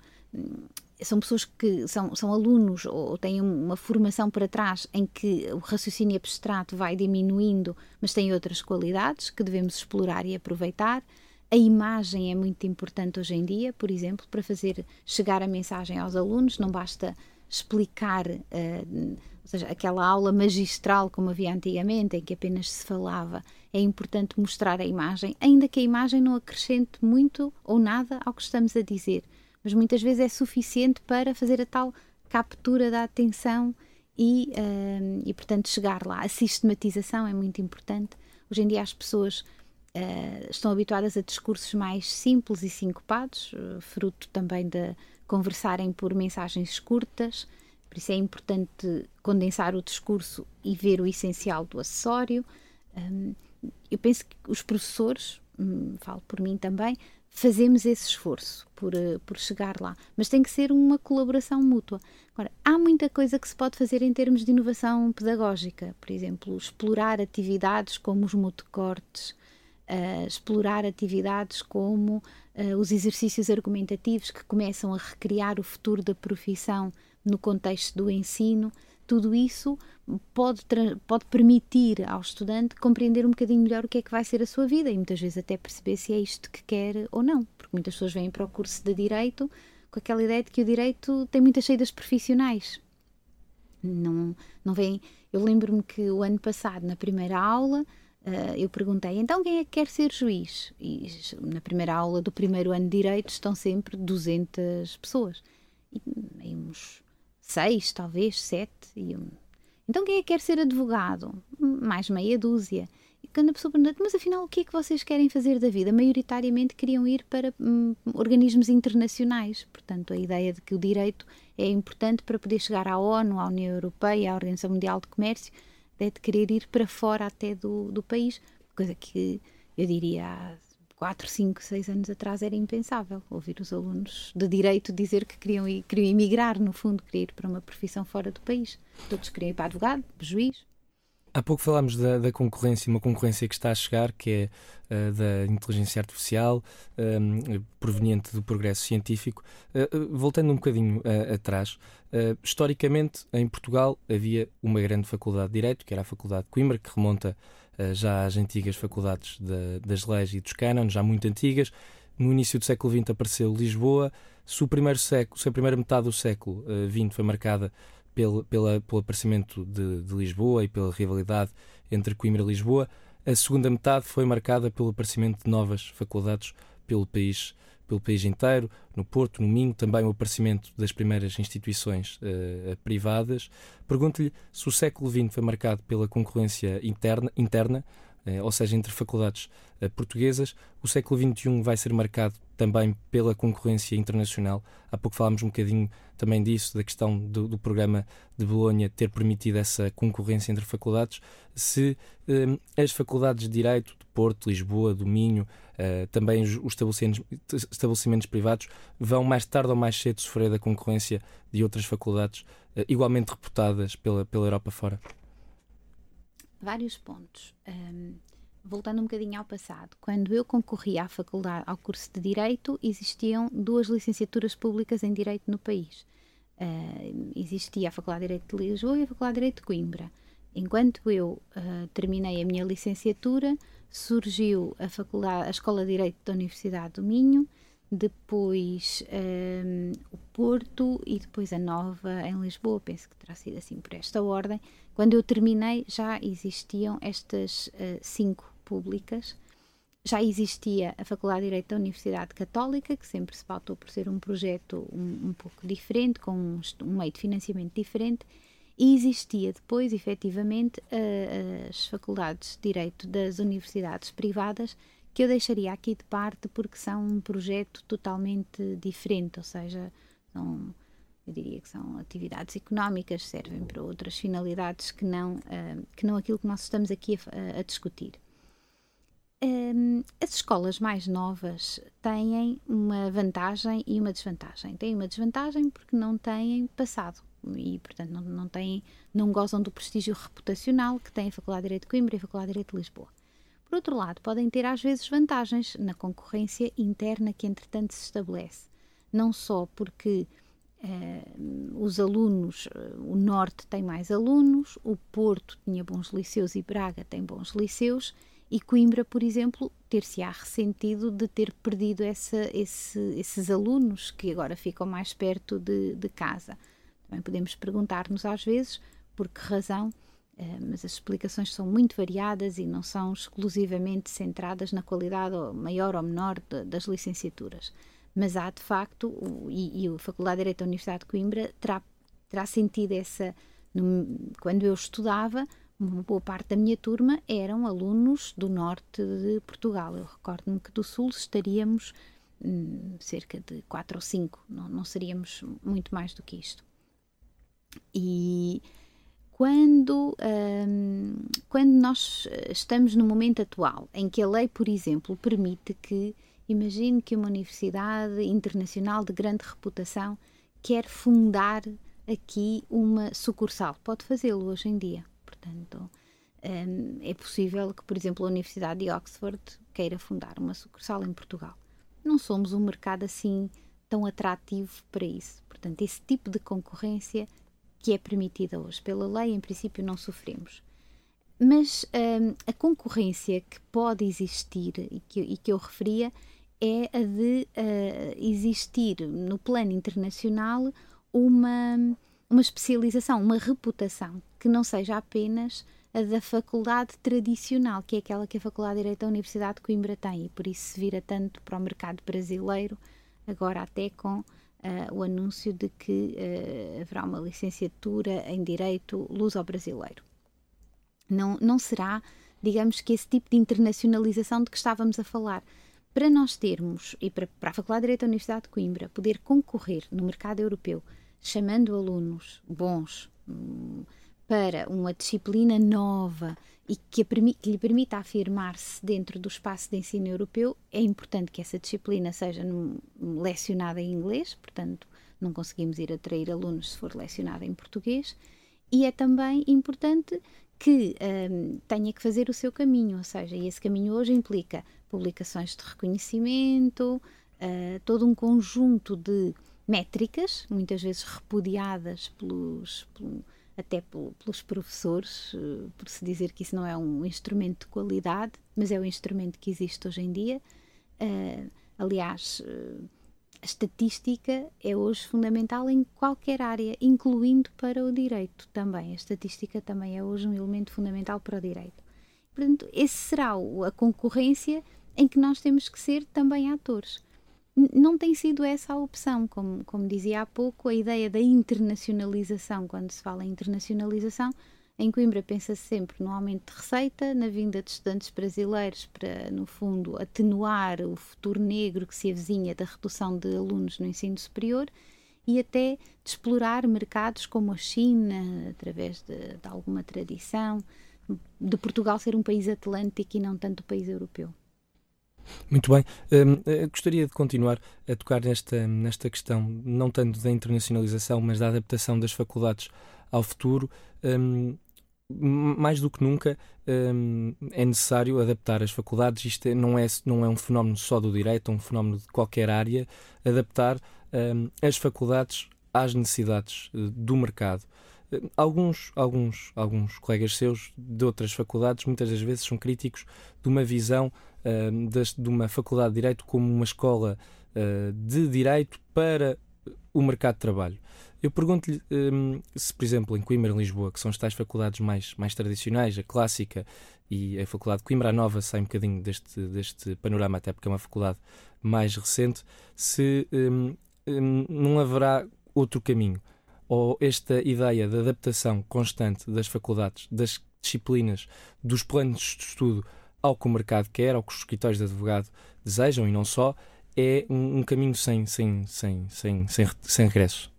são pessoas que são, são alunos ou têm uma formação para trás em que o raciocínio abstrato vai diminuindo, mas têm outras qualidades que devemos explorar e aproveitar. A imagem é muito importante hoje em dia, por exemplo, para fazer chegar a mensagem aos alunos, não basta explicar, uh, ou seja, aquela aula magistral como havia antigamente, em que apenas se falava. É importante mostrar a imagem, ainda que a imagem não acrescente muito ou nada ao que estamos a dizer mas muitas vezes é suficiente para fazer a tal captura da atenção e, uh, e portanto, chegar lá. A sistematização é muito importante. Hoje em dia as pessoas uh, estão habituadas a discursos mais simples e sincopados, uh, fruto também de conversarem por mensagens curtas, por isso é importante condensar o discurso e ver o essencial do acessório. Um, eu penso que os professores, hum, falo por mim também, fazemos esse esforço por, eh, por chegar lá, mas tem que ser uma colaboração mútua. Agora, há muita coisa que se pode fazer em termos de inovação pedagógica, por exemplo, explorar atividades como os motocortes, uh, explorar atividades como uh, os exercícios argumentativos que começam a recriar o futuro da profissão no contexto do ensino tudo isso pode, pode permitir ao estudante compreender um bocadinho melhor o que é que vai ser a sua vida e muitas vezes até perceber se é isto que quer ou não, porque muitas pessoas vêm para o curso de Direito com aquela ideia de que o Direito tem muitas saídas profissionais. Não, não vem. Eu lembro-me que o ano passado, na primeira aula, uh, eu perguntei então quem é que quer ser juiz? E na primeira aula do primeiro ano de Direito estão sempre 200 pessoas. E uns seis, talvez, sete. E um... Então quem é que quer ser advogado? Mais meia dúzia. E quando a pessoa pergunta, mas afinal o que é que vocês querem fazer da vida? Maioritariamente queriam ir para hum, organismos internacionais. Portanto, a ideia de que o direito é importante para poder chegar à ONU, à União Europeia, à Organização Mundial de Comércio, é de querer ir para fora até do, do país, coisa que eu diria 4, 5, 6 anos atrás era impensável ouvir os alunos de direito dizer que queriam, ir, queriam emigrar, no fundo, queriam ir para uma profissão fora do país. Todos queriam ir para advogado, juiz. Há pouco falámos da, da, concorrência, uma concorrência que está a chegar, que é uh, da inteligência artificial, um, proveniente do progresso científico. Uh, voltando um bocadinho uh, atrás, historicamente em Portugal havia uma grande faculdade de Direito, que era a Faculdade de Coimbra, que remonta já às antigas faculdades de, das leis e dos cânones, já muito antigas. No início do século XX apareceu Lisboa. Se, o primeiro século, se a primeira metade do século XX foi marcada pelo, pela, pelo aparecimento de, de, Lisboa e pela rivalidade entre Coimbra e Lisboa. A segunda metade foi marcada pelo aparecimento de novas faculdades pelo país, pelo país inteiro, no Porto, no Minho, também o aparecimento das primeiras instituições uh, privadas. Pergunto-lhe se o século XX foi marcado pela concorrência interna, interna ou seja, entre faculdades uh, portuguesas. O século XXI vai ser marcado também pela concorrência internacional. Há pouco falámos um bocadinho também disso, da questão do, do programa de Bolonha ter permitido essa concorrência entre faculdades. Se um, as faculdades de Direito de Porto, Lisboa, do Minho, também os, os estabelecimentos, estabelecimentos, privados, vão mais tarde ou mais cedo sofrer da concorrência de outras faculdades igualmente reputadas pela, pela Europa fora? Vários pontos. Um voltando um bocadinho ao passado, quando eu concorri à faculdade, ao curso de Direito, existiam duas licenciaturas públicas em Direito no país. Uh, existia a Faculdade de Direito de Lisboa e a Faculdade de Direito de Coimbra. Enquanto eu uh, terminei a minha licenciatura, surgiu a, faculdade, a Escola de Direito da Universidade do Minho, depois um, o Porto e depois a Nova em Lisboa, penso que terá sido assim por esta ordem. Quando eu terminei já existiam estas uh, cinco públicas. Já existia a Faculdade de Direito da Universidade Católica, que sempre se pautou por ser um projeto um, um pouco diferente, com um, um, meio de financiamento diferente, e existia depois, efetivamente, uh, as faculdades de Direito das universidades privadas, que eu deixaria aqui de parte porque são um projeto totalmente diferente, ou seja, são, eu diria que são atividades económicas, servem para outras finalidades que não, uh, que não aquilo que nós estamos aqui a, a discutir. Um, as escolas mais novas têm uma vantagem e uma desvantagem. Têm uma desvantagem porque não têm passado e, portanto, não, não, têm, não gozam do prestígio reputacional que tem a Faculdade de Direito de Coimbra e a Faculdade de Direito de Lisboa. Por outro lado, podem ter às vezes vantagens na concorrência interna que, entretanto, se estabelece. Não só porque uh, os alunos, uh, o Norte tem mais alunos, o Porto tinha bons liceus e Braga tem bons liceus e Coimbra, por exemplo, ter-se-á ressentido de ter perdido essa, esse, esses alunos que agora ficam mais perto de, de casa. Também podemos perguntar-nos às vezes por que razão, mas as explicações são muito variadas e não são exclusivamente centradas na qualidade maior ou menor das licenciaturas. Mas há de facto, e, e a Faculdade de Direito da Universidade de Coimbra terá, terá sentido essa. Quando eu estudava, uma boa parte da minha turma eram alunos do norte de Portugal. Eu recordo-me que do sul estaríamos hum, cerca de quatro ou cinco, não, não seríamos muito mais do que isto. E quando, hum, quando nós estamos no momento atual, em que a lei, por exemplo, permite que, imagine que uma universidade internacional de grande reputação quer fundar aqui uma sucursal, pode fazê-lo hoje em dia Portanto, um, é possível que, por exemplo, a Universidade de Oxford queira fundar uma sucursal em Portugal. Não somos um mercado assim tão atrativo para isso. Portanto, esse tipo de concorrência que é permitida hoje pela lei, em princípio, não sofremos. Mas um, a concorrência que pode existir e que, e que eu referia é a de uh, existir no plano internacional uma uma especialização, uma reputação que não seja apenas a da faculdade tradicional, que é aquela que a Faculdade de Direito da Universidade de Coimbra tem, e por isso se vira tanto para o mercado brasileiro, agora até com uh, o anúncio de que uh, haverá uma licenciatura em Direito luso-brasileiro. Não, não será, digamos que, esse tipo de internacionalização de que estávamos a falar. Para nós termos, e para, para a Faculdade de Direito da Universidade de Coimbra, poder concorrer no mercado europeu chamando alunos bons hum, para uma disciplina nova e que, que lhe permita afirmar-se dentro do espaço de ensino europeu, é importante que essa disciplina seja lecionada em inglês, portanto, não conseguimos ir atrair alunos se for lecionada em português, e é também importante que um, tenha que fazer o seu caminho, ou seja, esse caminho hoje implica publicações de reconhecimento, uh, todo um conjunto de métricas, muitas vezes repudiadas pelos, pelo, até pelos professores, uh, por se dizer que isso não é um instrumento de qualidade, mas é o instrumento que existe hoje em dia. Uh, aliás, a estatística é hoje fundamental em qualquer área, incluindo para o direito também. A estatística também é hoje um elemento fundamental para o direito. Portanto, esse será a concorrência em que nós temos que ser também atores. Não tem sido essa a opção, como, como dizia há pouco, a ideia da internacionalização, quando se fala em internacionalização, em Coimbra pensa-se sempre no aumento de receita, na vinda de estudantes brasileiros para, no fundo, atenuar o futuro negro que se avizinha da redução de alunos no ensino superior e até de explorar mercados como a China, através de, de alguma tradição, de Portugal ser um país atlântico e não tanto um país europeu. Muito bem. Um, eh, gostaria de continuar a tocar nesta, nesta questão, não tanto da internacionalização, mas da adaptação das faculdades ao futuro. Um, mais do que nunca um, é necessário adaptar as faculdades. Isto é, não é, não é um fenómeno só do direito, é um fenómeno de qualquer área. Adaptar um, as faculdades às necessidades uh, do mercado. Uh, alguns, alguns, alguns colegas seus de outras faculdades muitas das vezes são críticos de uma visão uh, de, uma faculdade de direito como uma escola de direito para o mercado de trabalho. Eu pergunto-lhe um, se, por exemplo, em Coimbra, em Lisboa, que são as tais faculdades mais, mais tradicionais, a clássica e a Faculdade de Coimbra, a nova, sai um bocadinho deste, deste panorama, até porque é uma faculdade mais recente, se um, um, não haverá outro caminho. Ou esta ideia de adaptação constante das faculdades, das disciplinas, dos planos de estudo ao que o mercado quer, ao que os escritórios de advogado desejam e não só, é um, um caminho sem, sem, sem, sem, sem, sem regresso.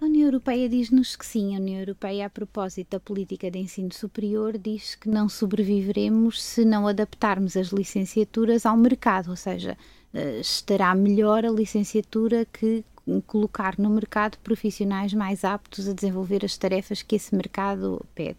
A União Europeia diz-nos que sim. A União Europeia, a propósito da política de ensino superior, diz que não sobreviveremos se não adaptarmos as licenciaturas ao mercado, ou seja, eh, estará melhor a licenciatura que colocar no mercado profissionais mais aptos a desenvolver as tarefas que esse mercado pede.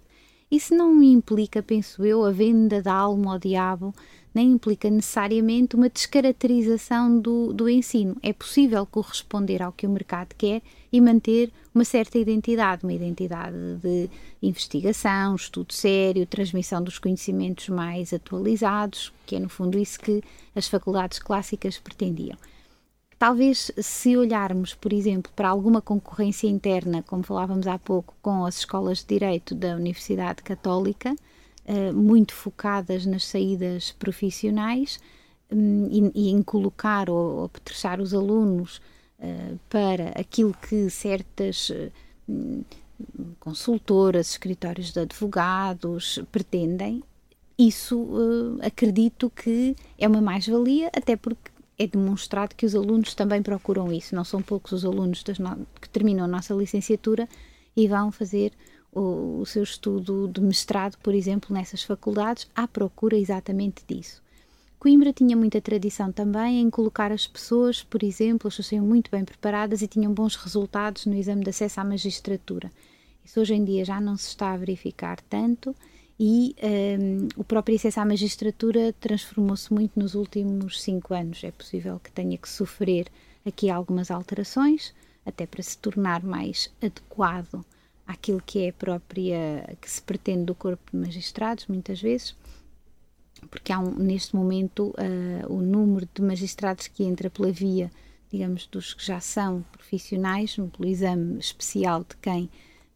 Isso não implica, penso eu, a venda da alma ao diabo nem implica necessariamente uma descaracterização do, do ensino. É possível corresponder ao que o mercado quer e manter uma certa identidade, uma identidade de investigação, estudo sério, transmissão dos conhecimentos mais atualizados, que é no fundo isso que as faculdades clássicas pretendiam. Talvez se olharmos, por exemplo, para alguma concorrência interna, como falávamos há pouco, com as escolas de direito da Universidade Católica, eh, muito focadas nas saídas profissionais um, e, em colocar ou apetrechar os alunos uh, para aquilo que certas uh, consultoras, escritórios de advogados pretendem, isso acredito que é uma mais-valia, até porque é demonstrado que os alunos também procuram isso. Não são poucos os alunos no... que terminam a nossa licenciatura e vão fazer o, o seu estudo de mestrado, por exemplo, nessas faculdades, à procura exatamente disso. Coimbra tinha muita tradição também em colocar as pessoas, por exemplo, as pessoas muito bem preparadas e tinham bons resultados no exame de acesso à magistratura. Isso hoje em dia já não se está a verificar tanto e um, o próprio acesso à magistratura transformou-se muito nos últimos cinco anos. É possível que tenha que sofrer aqui algumas alterações, até para se tornar mais adequado àquilo que é própria que se pretende do corpo de magistrados, muitas vezes, porque há um, neste momento uh, o número de magistrados que entra pela via, digamos, dos que já são profissionais, pelo exame especial de quem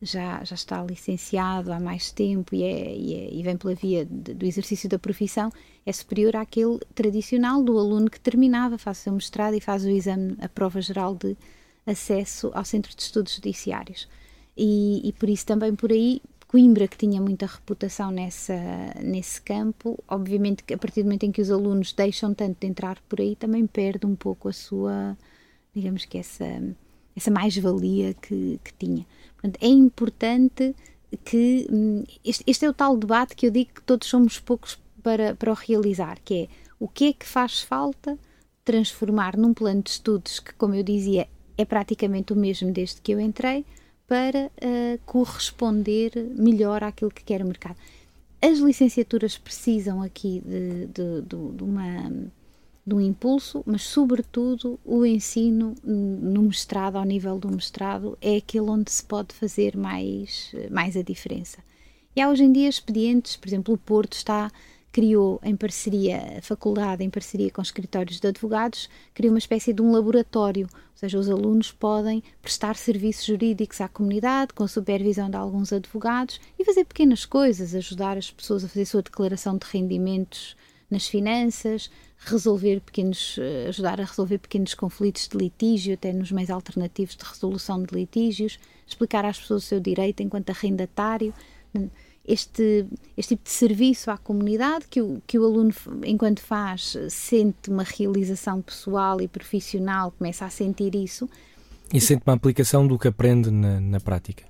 já, já está licenciado há mais tempo e, é, e, é, e vem pela via de, do exercício da profissão, é superior àquele tradicional do aluno que terminava, faz o seu mestrado e faz o exame, a prova geral de acesso ao Centro de Estudos Judiciários e, e por isso também por aí Coimbra, que tinha muita reputação nessa, nesse campo, obviamente que a partir do momento em que os alunos deixam tanto de entrar por aí, também perde um pouco a sua, digamos que essa, essa mais-valia que, que tinha. É importante que. Hum, este, este, é o tal debate que eu digo que todos somos poucos para, para o realizar, que é o que é que faz falta transformar num plano de estudos que, como eu dizia, é praticamente o mesmo desde que eu entrei para uh, corresponder melhor àquilo que quer o mercado. As licenciaturas precisam aqui de, de, de, de uma um impulso, mas sobretudo o ensino no mestrado, ao nível do mestrado, é aquele onde se pode fazer mais, mais a diferença. E há hoje em dia expedientes, por exemplo, o Porto está criou em parceria, a faculdade em parceria com escritórios de advogados, criou uma espécie de um laboratório, ou seja, os alunos podem prestar serviços jurídicos à comunidade com a supervisão de alguns advogados e fazer pequenas coisas, ajudar as pessoas a fazer a sua declaração de rendimentos nas finanças, resolver pequenos, eh, ajudar a resolver pequenos conflitos de litígio, até nos meios alternativos de resolução de litígios, explicar às pessoas o seu direito enquanto arrendatário este, este tipo de serviço à comunidade que o, que o aluno, enquanto faz, sente uma realização pessoal e profissional, começa a sentir isso. E sente uma aplicação do que aprende na, na prática.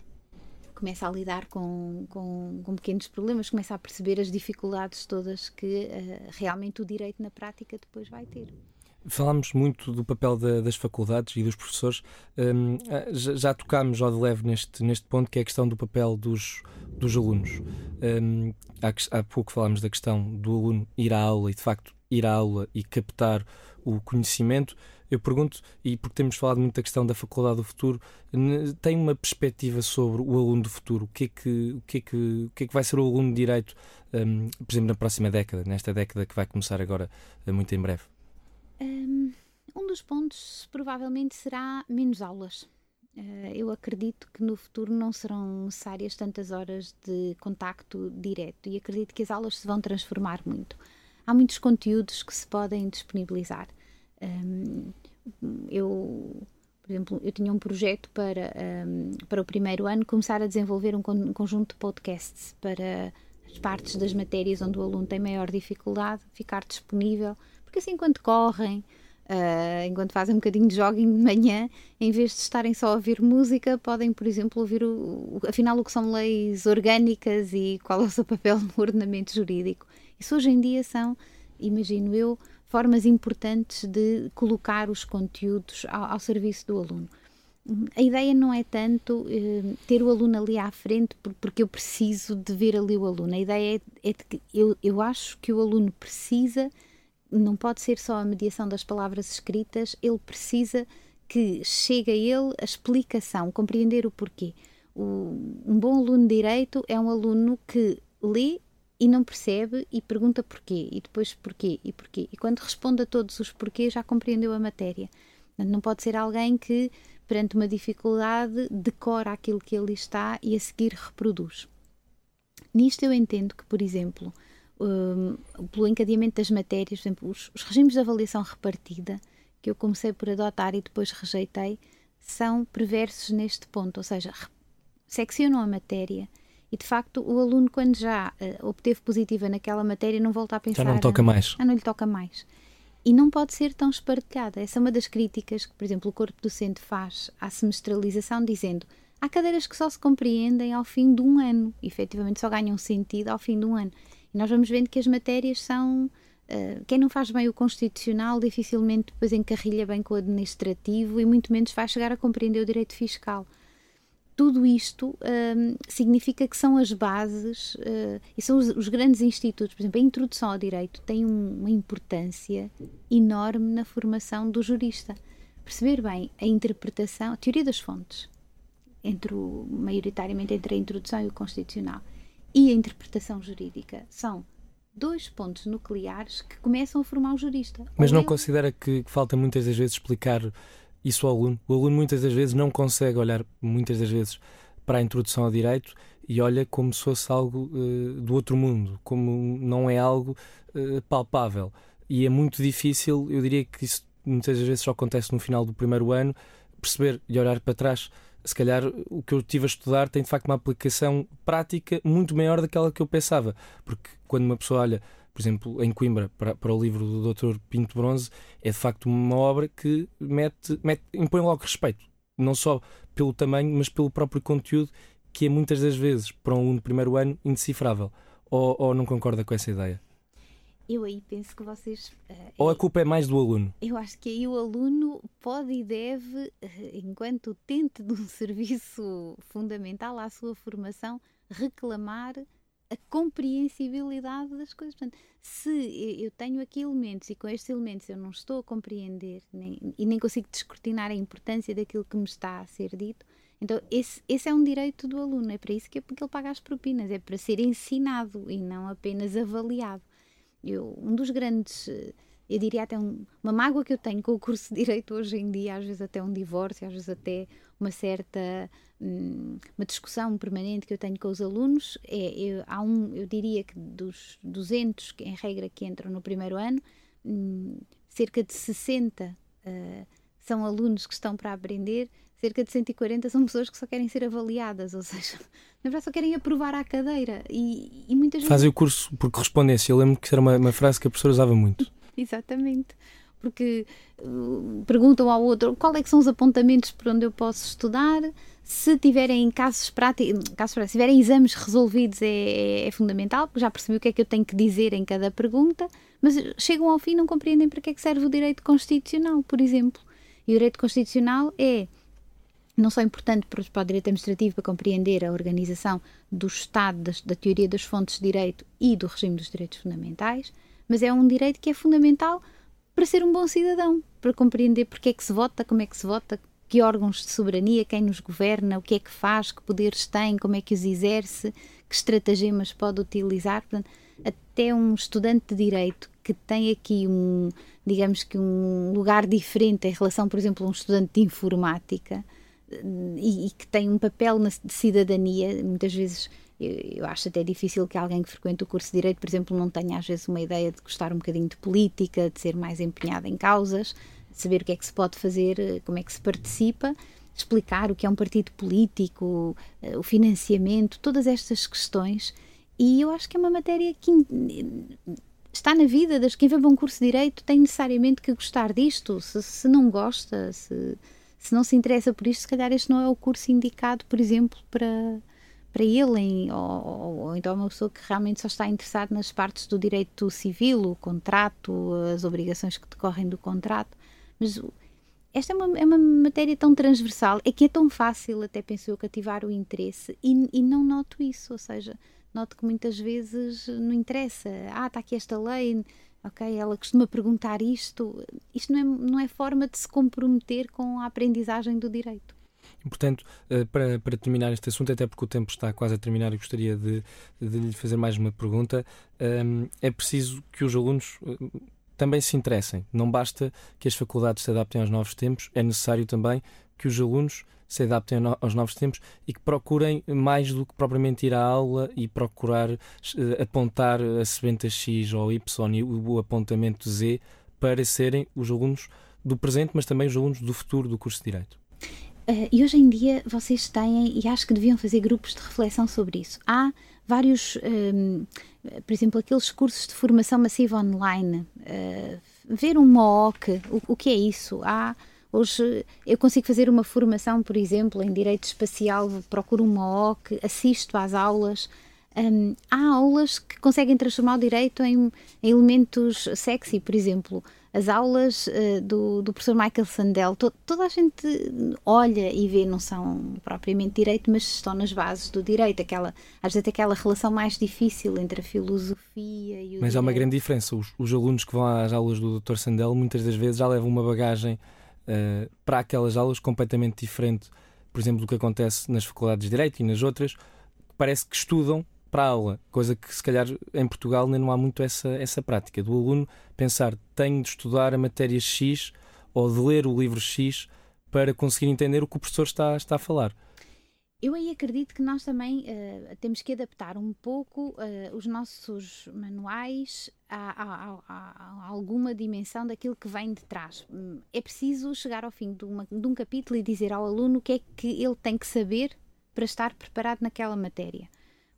Começa a lidar com, com, com, pequenos problemas, começa a perceber as dificuldades todas que uh, realmente o direito na prática depois vai ter. Falámos muito do papel da, das faculdades e dos professores. Um, ah, já, já tocámos ao de leve neste, neste ponto, que é a questão do papel dos, dos alunos. Um, há, há, pouco falámos da questão do aluno ir à aula e, de facto, ir à aula e captar o conhecimento. Eu pergunto, e porque temos falado muito da questão da faculdade do futuro, tem uma perspectiva sobre o aluno do futuro? O que é que, o que, é que, o que, é que vai ser o aluno de direito, um, por exemplo, na próxima década, nesta década que vai começar agora, muito em breve? Um dos pontos provavelmente será menos aulas. Uh, eu acredito que no futuro não serão necessárias tantas horas de contacto direto e acredito que as aulas se vão transformar muito. Há muitos conteúdos que se podem disponibilizar. Eu, por exemplo, eu tinha um projeto para, um, para o primeiro ano começar a desenvolver um, con conjunto de podcasts para as partes das matérias onde o aluno tem maior dificuldade, ficar disponível, porque assim, quando correm, Uh, enquanto fazem um bocadinho de jogging de manhã, em vez de estarem só a ouvir música, podem, por exemplo, ouvir o, o, afinal o que são leis orgânicas e qual é o seu papel no ordenamento jurídico. Isso hoje em dia são, imagino eu, formas importantes de colocar os conteúdos ao, ao serviço do aluno. A ideia não é tanto uh, ter o aluno ali à frente porque eu preciso de ver ali o aluno. A ideia é, é que eu, eu acho que o aluno precisa não pode ser só a mediação das palavras escritas, ele precisa que chegue a ele a explicação, compreender o porquê. O, um bom aluno de direito é um aluno que lê e não percebe e pergunta porquê, e depois porquê e porquê. E quando responde a todos os porquês, já compreendeu a matéria. Não pode ser alguém que, perante uma dificuldade, decora aquilo que ali está e a seguir reproduz. Nisto eu entendo que, por exemplo, um, pelo encadeamento das matérias, por exemplo, os, os, regimes de avaliação repartida, que eu comecei por adotar e depois rejeitei, são perversos neste ponto, ou seja, seccionam a matéria e de facto o aluno, quando já uh, obteve positiva naquela matéria, não volta a pensar. Já não toca mais. Já não lhe toca mais. E não pode ser tão espartilhada. Essa é uma das críticas que, por exemplo, o corpo docente faz à semestralização, dizendo há cadeiras que só se compreendem ao fim de um ano, e, efetivamente só ganham sentido ao fim de um ano. E nós vamos vendo que as matérias são. Uh, quem não faz bem o constitucional dificilmente depois encarrilha bem com o administrativo e muito menos vai chegar a compreender o direito fiscal. Tudo isto uh, significa que são as bases uh, e são os, os, grandes institutos. Por exemplo, a introdução ao direito tem um, uma importância enorme na formação do jurista. Perceber bem a interpretação, a teoria das fontes, entre o, maioritariamente entre a introdução e o constitucional e a interpretação jurídica são dois pontos nucleares que começam a formar o jurista. Mas não ele... considera que falta muitas das vezes explicar isso ao aluno? O aluno muitas das vezes não consegue olhar muitas das vezes para a introdução ao direito e olha como se fosse algo uh, do outro mundo, como não é algo uh, palpável. E é muito difícil, eu diria que isso muitas das vezes só acontece no final do primeiro ano, perceber e olhar para trás se calhar o que eu tive a estudar tem de facto uma aplicação prática muito maior daquela que eu pensava. Porque quando uma pessoa olha, por exemplo, em Coimbra, para, para o livro do Dr. Pinto Bronze, é de facto uma obra que mete, mete, impõe logo respeito. Não só pelo tamanho, mas pelo próprio conteúdo, que é muitas das vezes, para um aluno de primeiro ano, indecifrável. Ou, ou não concorda com essa ideia? Eu aí penso que vocês. Uh, Ou a culpa é mais do aluno? Eu acho que aí o aluno pode e deve, uh, enquanto utente de um serviço fundamental à sua formação, reclamar a compreensibilidade das coisas. Portanto, se eu tenho aqui elementos e com estes elementos eu não estou a compreender nem, e nem consigo descortinar a importância daquilo que me está a ser dito, então esse, esse é um direito do aluno. É para isso que, é porque ele paga as propinas, é para ser ensinado e não apenas avaliado. Eu, um dos grandes, eu diria até um, uma mágoa que eu tenho com o curso de Direito hoje em dia, às vezes até um divórcio, às vezes até uma certa hum, uma discussão permanente que eu tenho com os alunos, é, eu, há um, eu diria que dos 200, em regra, que entram no primeiro ano, hum, cerca de 60 uh, eh, são alunos que estão para aprender, cerca de 140 são pessoas que só querem ser avaliadas, ou seja, na verdade só querem aprovar à cadeira. E, e muitas Fazem vezes... o curso por correspondência. Eu lembro que era uma, uma frase que a professora usava muito. Exatamente. Porque uh, perguntam ao outro qual é que são os apontamentos por onde eu posso estudar. Se tiverem casos práticos, casos práticos se tiverem exames resolvidos é, é, é fundamental, porque já percebi o que é que eu tenho que dizer em cada pergunta, mas chegam ao fim e não compreendem para que é que serve o direito constitucional, por exemplo. E o direito constitucional é não só importante para, o direito administrativo para compreender a organização do Estado, da, da teoria das fontes de direito e do regime dos direitos fundamentais, mas é um direito que é fundamental para ser um bom cidadão, para compreender porque é que se vota, como é que se vota, que órgãos de soberania, quem nos governa, o que é que faz, que poderes tem, como é que os exerce, que estratagemas pode utilizar. Portanto, até um estudante de direito que tem aqui um, digamos que um lugar diferente em relação, por exemplo, a um estudante de informática, e, e, que tem um papel na, de cidadania, muitas vezes eu, eu, acho até difícil que alguém que frequente o curso de Direito, por exemplo, não tenha às vezes uma ideia de gostar um bocadinho de política, de ser mais empenhado em causas, saber o que é que se pode fazer, como é que se participa, explicar o que é um partido político, eh, o financiamento, todas estas questões. E eu acho que é uma matéria que está na vida das quem para um curso de Direito tem necessariamente que gostar disto. Se, se não gosta, se se não se interessa por isto, se calhar este não é o curso indicado, por exemplo, para, para ele, em, ou, ou, ou, então uma pessoa que realmente só está interessada nas partes do direito civil, o contrato, as obrigações que decorrem do contrato. Mas esta é uma, é uma matéria tão transversal, é que é tão fácil, até penso eu, cativar o interesse e, e não noto isso, ou seja, noto que muitas vezes não interessa. Ah, está aqui esta lei, ok, ela costuma perguntar isto. Isto não é, não é forma de se comprometer com a aprendizagem do direito. Portanto, eh, para, para terminar este assunto, até porque o tempo está quase a terminar e gostaria de, de lhe fazer mais uma pergunta, ehm, é preciso que os alunos eh, também se interessem. Não basta que as faculdades se adaptem aos novos tempos, é necessário também que os alunos se adaptem aos novos tempos e que procurem mais do que propriamente ir à aula e procurar uh, apontar a sebenta X ou Y e o apontamento Z para serem os alunos do presente, mas também os alunos do futuro do curso de Direito. Uh, e hoje em dia vocês têm, e acho que deviam fazer grupos de reflexão sobre isso. Há vários, um, ehm, por exemplo, aqueles cursos de formação massiva online. Uh, ver um MOOC, o, o que é isso? Há Hoje eu consigo fazer uma formação, por exemplo, em Direito Espacial, procuro uma OC, assisto às aulas. Um, há aulas que conseguem transformar o direito em, em elementos sexy, por exemplo. As aulas uh, do, do professor Michael Sandel, to, toda a gente olha e vê, não são propriamente direito, mas estão nas bases do direito. Aquela, às vezes, aquela relação mais difícil entre a filosofia e o. Mas direito. há uma grande diferença. Os, os alunos que vão às aulas do Dr. Sandel muitas das vezes já levam uma bagagem uh, para aquelas aulas completamente diferente, por exemplo, do que acontece nas faculdades de Direito e nas outras, parece que estudam para a aula, coisa que se calhar em Portugal nem não há muito essa, essa prática, do aluno pensar tenho de estudar a matéria X ou de ler o livro X para conseguir entender o que o professor está, está a falar. Eu aí acredito que nós também uh, temos que adaptar um pouco uh, os nossos manuais a, a, a, a, alguma dimensão daquilo que vem de trás. É preciso chegar ao fim de, uma, de, um capítulo e dizer ao aluno o que é que ele tem que saber para estar preparado naquela matéria.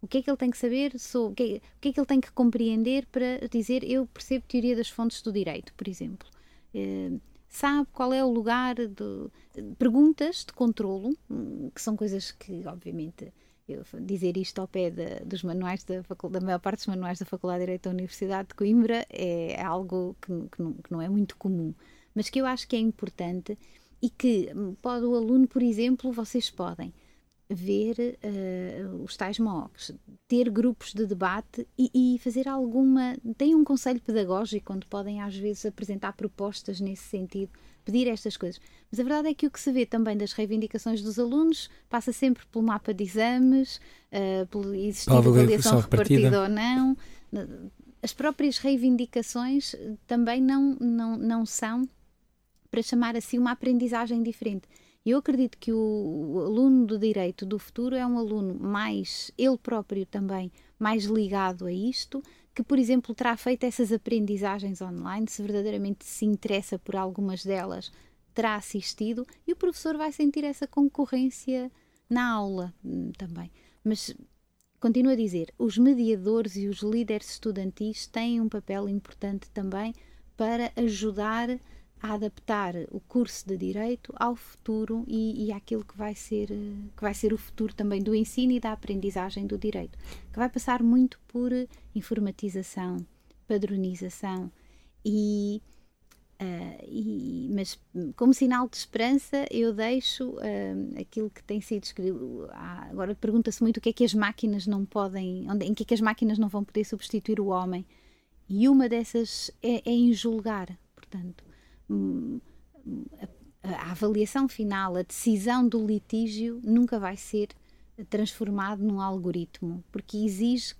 O que é que ele tem que saber sobre, o que, é, o que é que ele tem que compreender para dizer eu percebo teoria das fontes do direito, por exemplo. Uh, sabe qual é o lugar de perguntas de controlo, hum, que são coisas que, obviamente, eu dizer isto ao pé de, dos manuais da, da maior parte dos manuais da Faculdade de Direito da Universidade de Coimbra é algo que, que, não, que não é muito comum, mas que eu acho que é importante e que hum, pode o aluno, por exemplo, vocês podem ver uh, os tais MOOCs, ter grupos de debate e, e, fazer alguma. Tem um conselho pedagógico onde podem às vezes apresentar propostas nesse sentido, pedir estas coisas. Mas a verdade é que o que se vê também das reivindicações dos alunos passa sempre pelo mapa de exames, uh, pelo existir avaliação repartida ou não. As próprias reivindicações também não, não, não são para chamar assim uma aprendizagem diferente eu acredito que o, aluno do direito do futuro é um aluno mais, ele próprio também, mais ligado a isto, que, por exemplo, terá feito essas aprendizagens online, se verdadeiramente se interessa por algumas delas, terá assistido e o professor vai sentir essa concorrência na aula hum, também. Mas continuo a dizer, os mediadores e os líderes estudantis têm um papel importante também para ajudar a adaptar o curso de direito ao futuro e, e àquilo que vai ser que vai ser o futuro também do ensino e da aprendizagem do direito que vai passar muito por informatização padronização e, uh, e mas como sinal de esperança eu deixo uh, aquilo que tem sido escrito. Agora pergunta-se muito o que é que as máquinas não podem onde, em que é que as máquinas não vão poder substituir o homem. E uma dessas é, é em julgar portanto a, avaliação final, a decisão do litígio nunca vai ser transformado num algoritmo, porque exige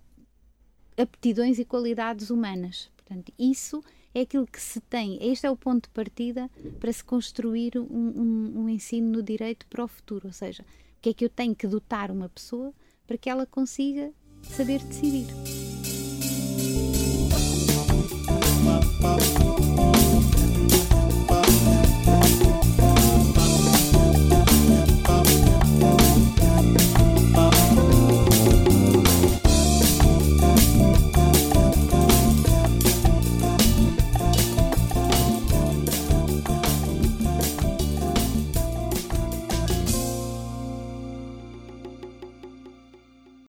aptidões e qualidades humanas. Portanto, isso é aquilo que se tem. Este é o ponto de partida para se construir um, um, um, ensino no direito para o futuro. Ou seja, o que é que eu tenho que dotar uma pessoa para que ela consiga saber decidir.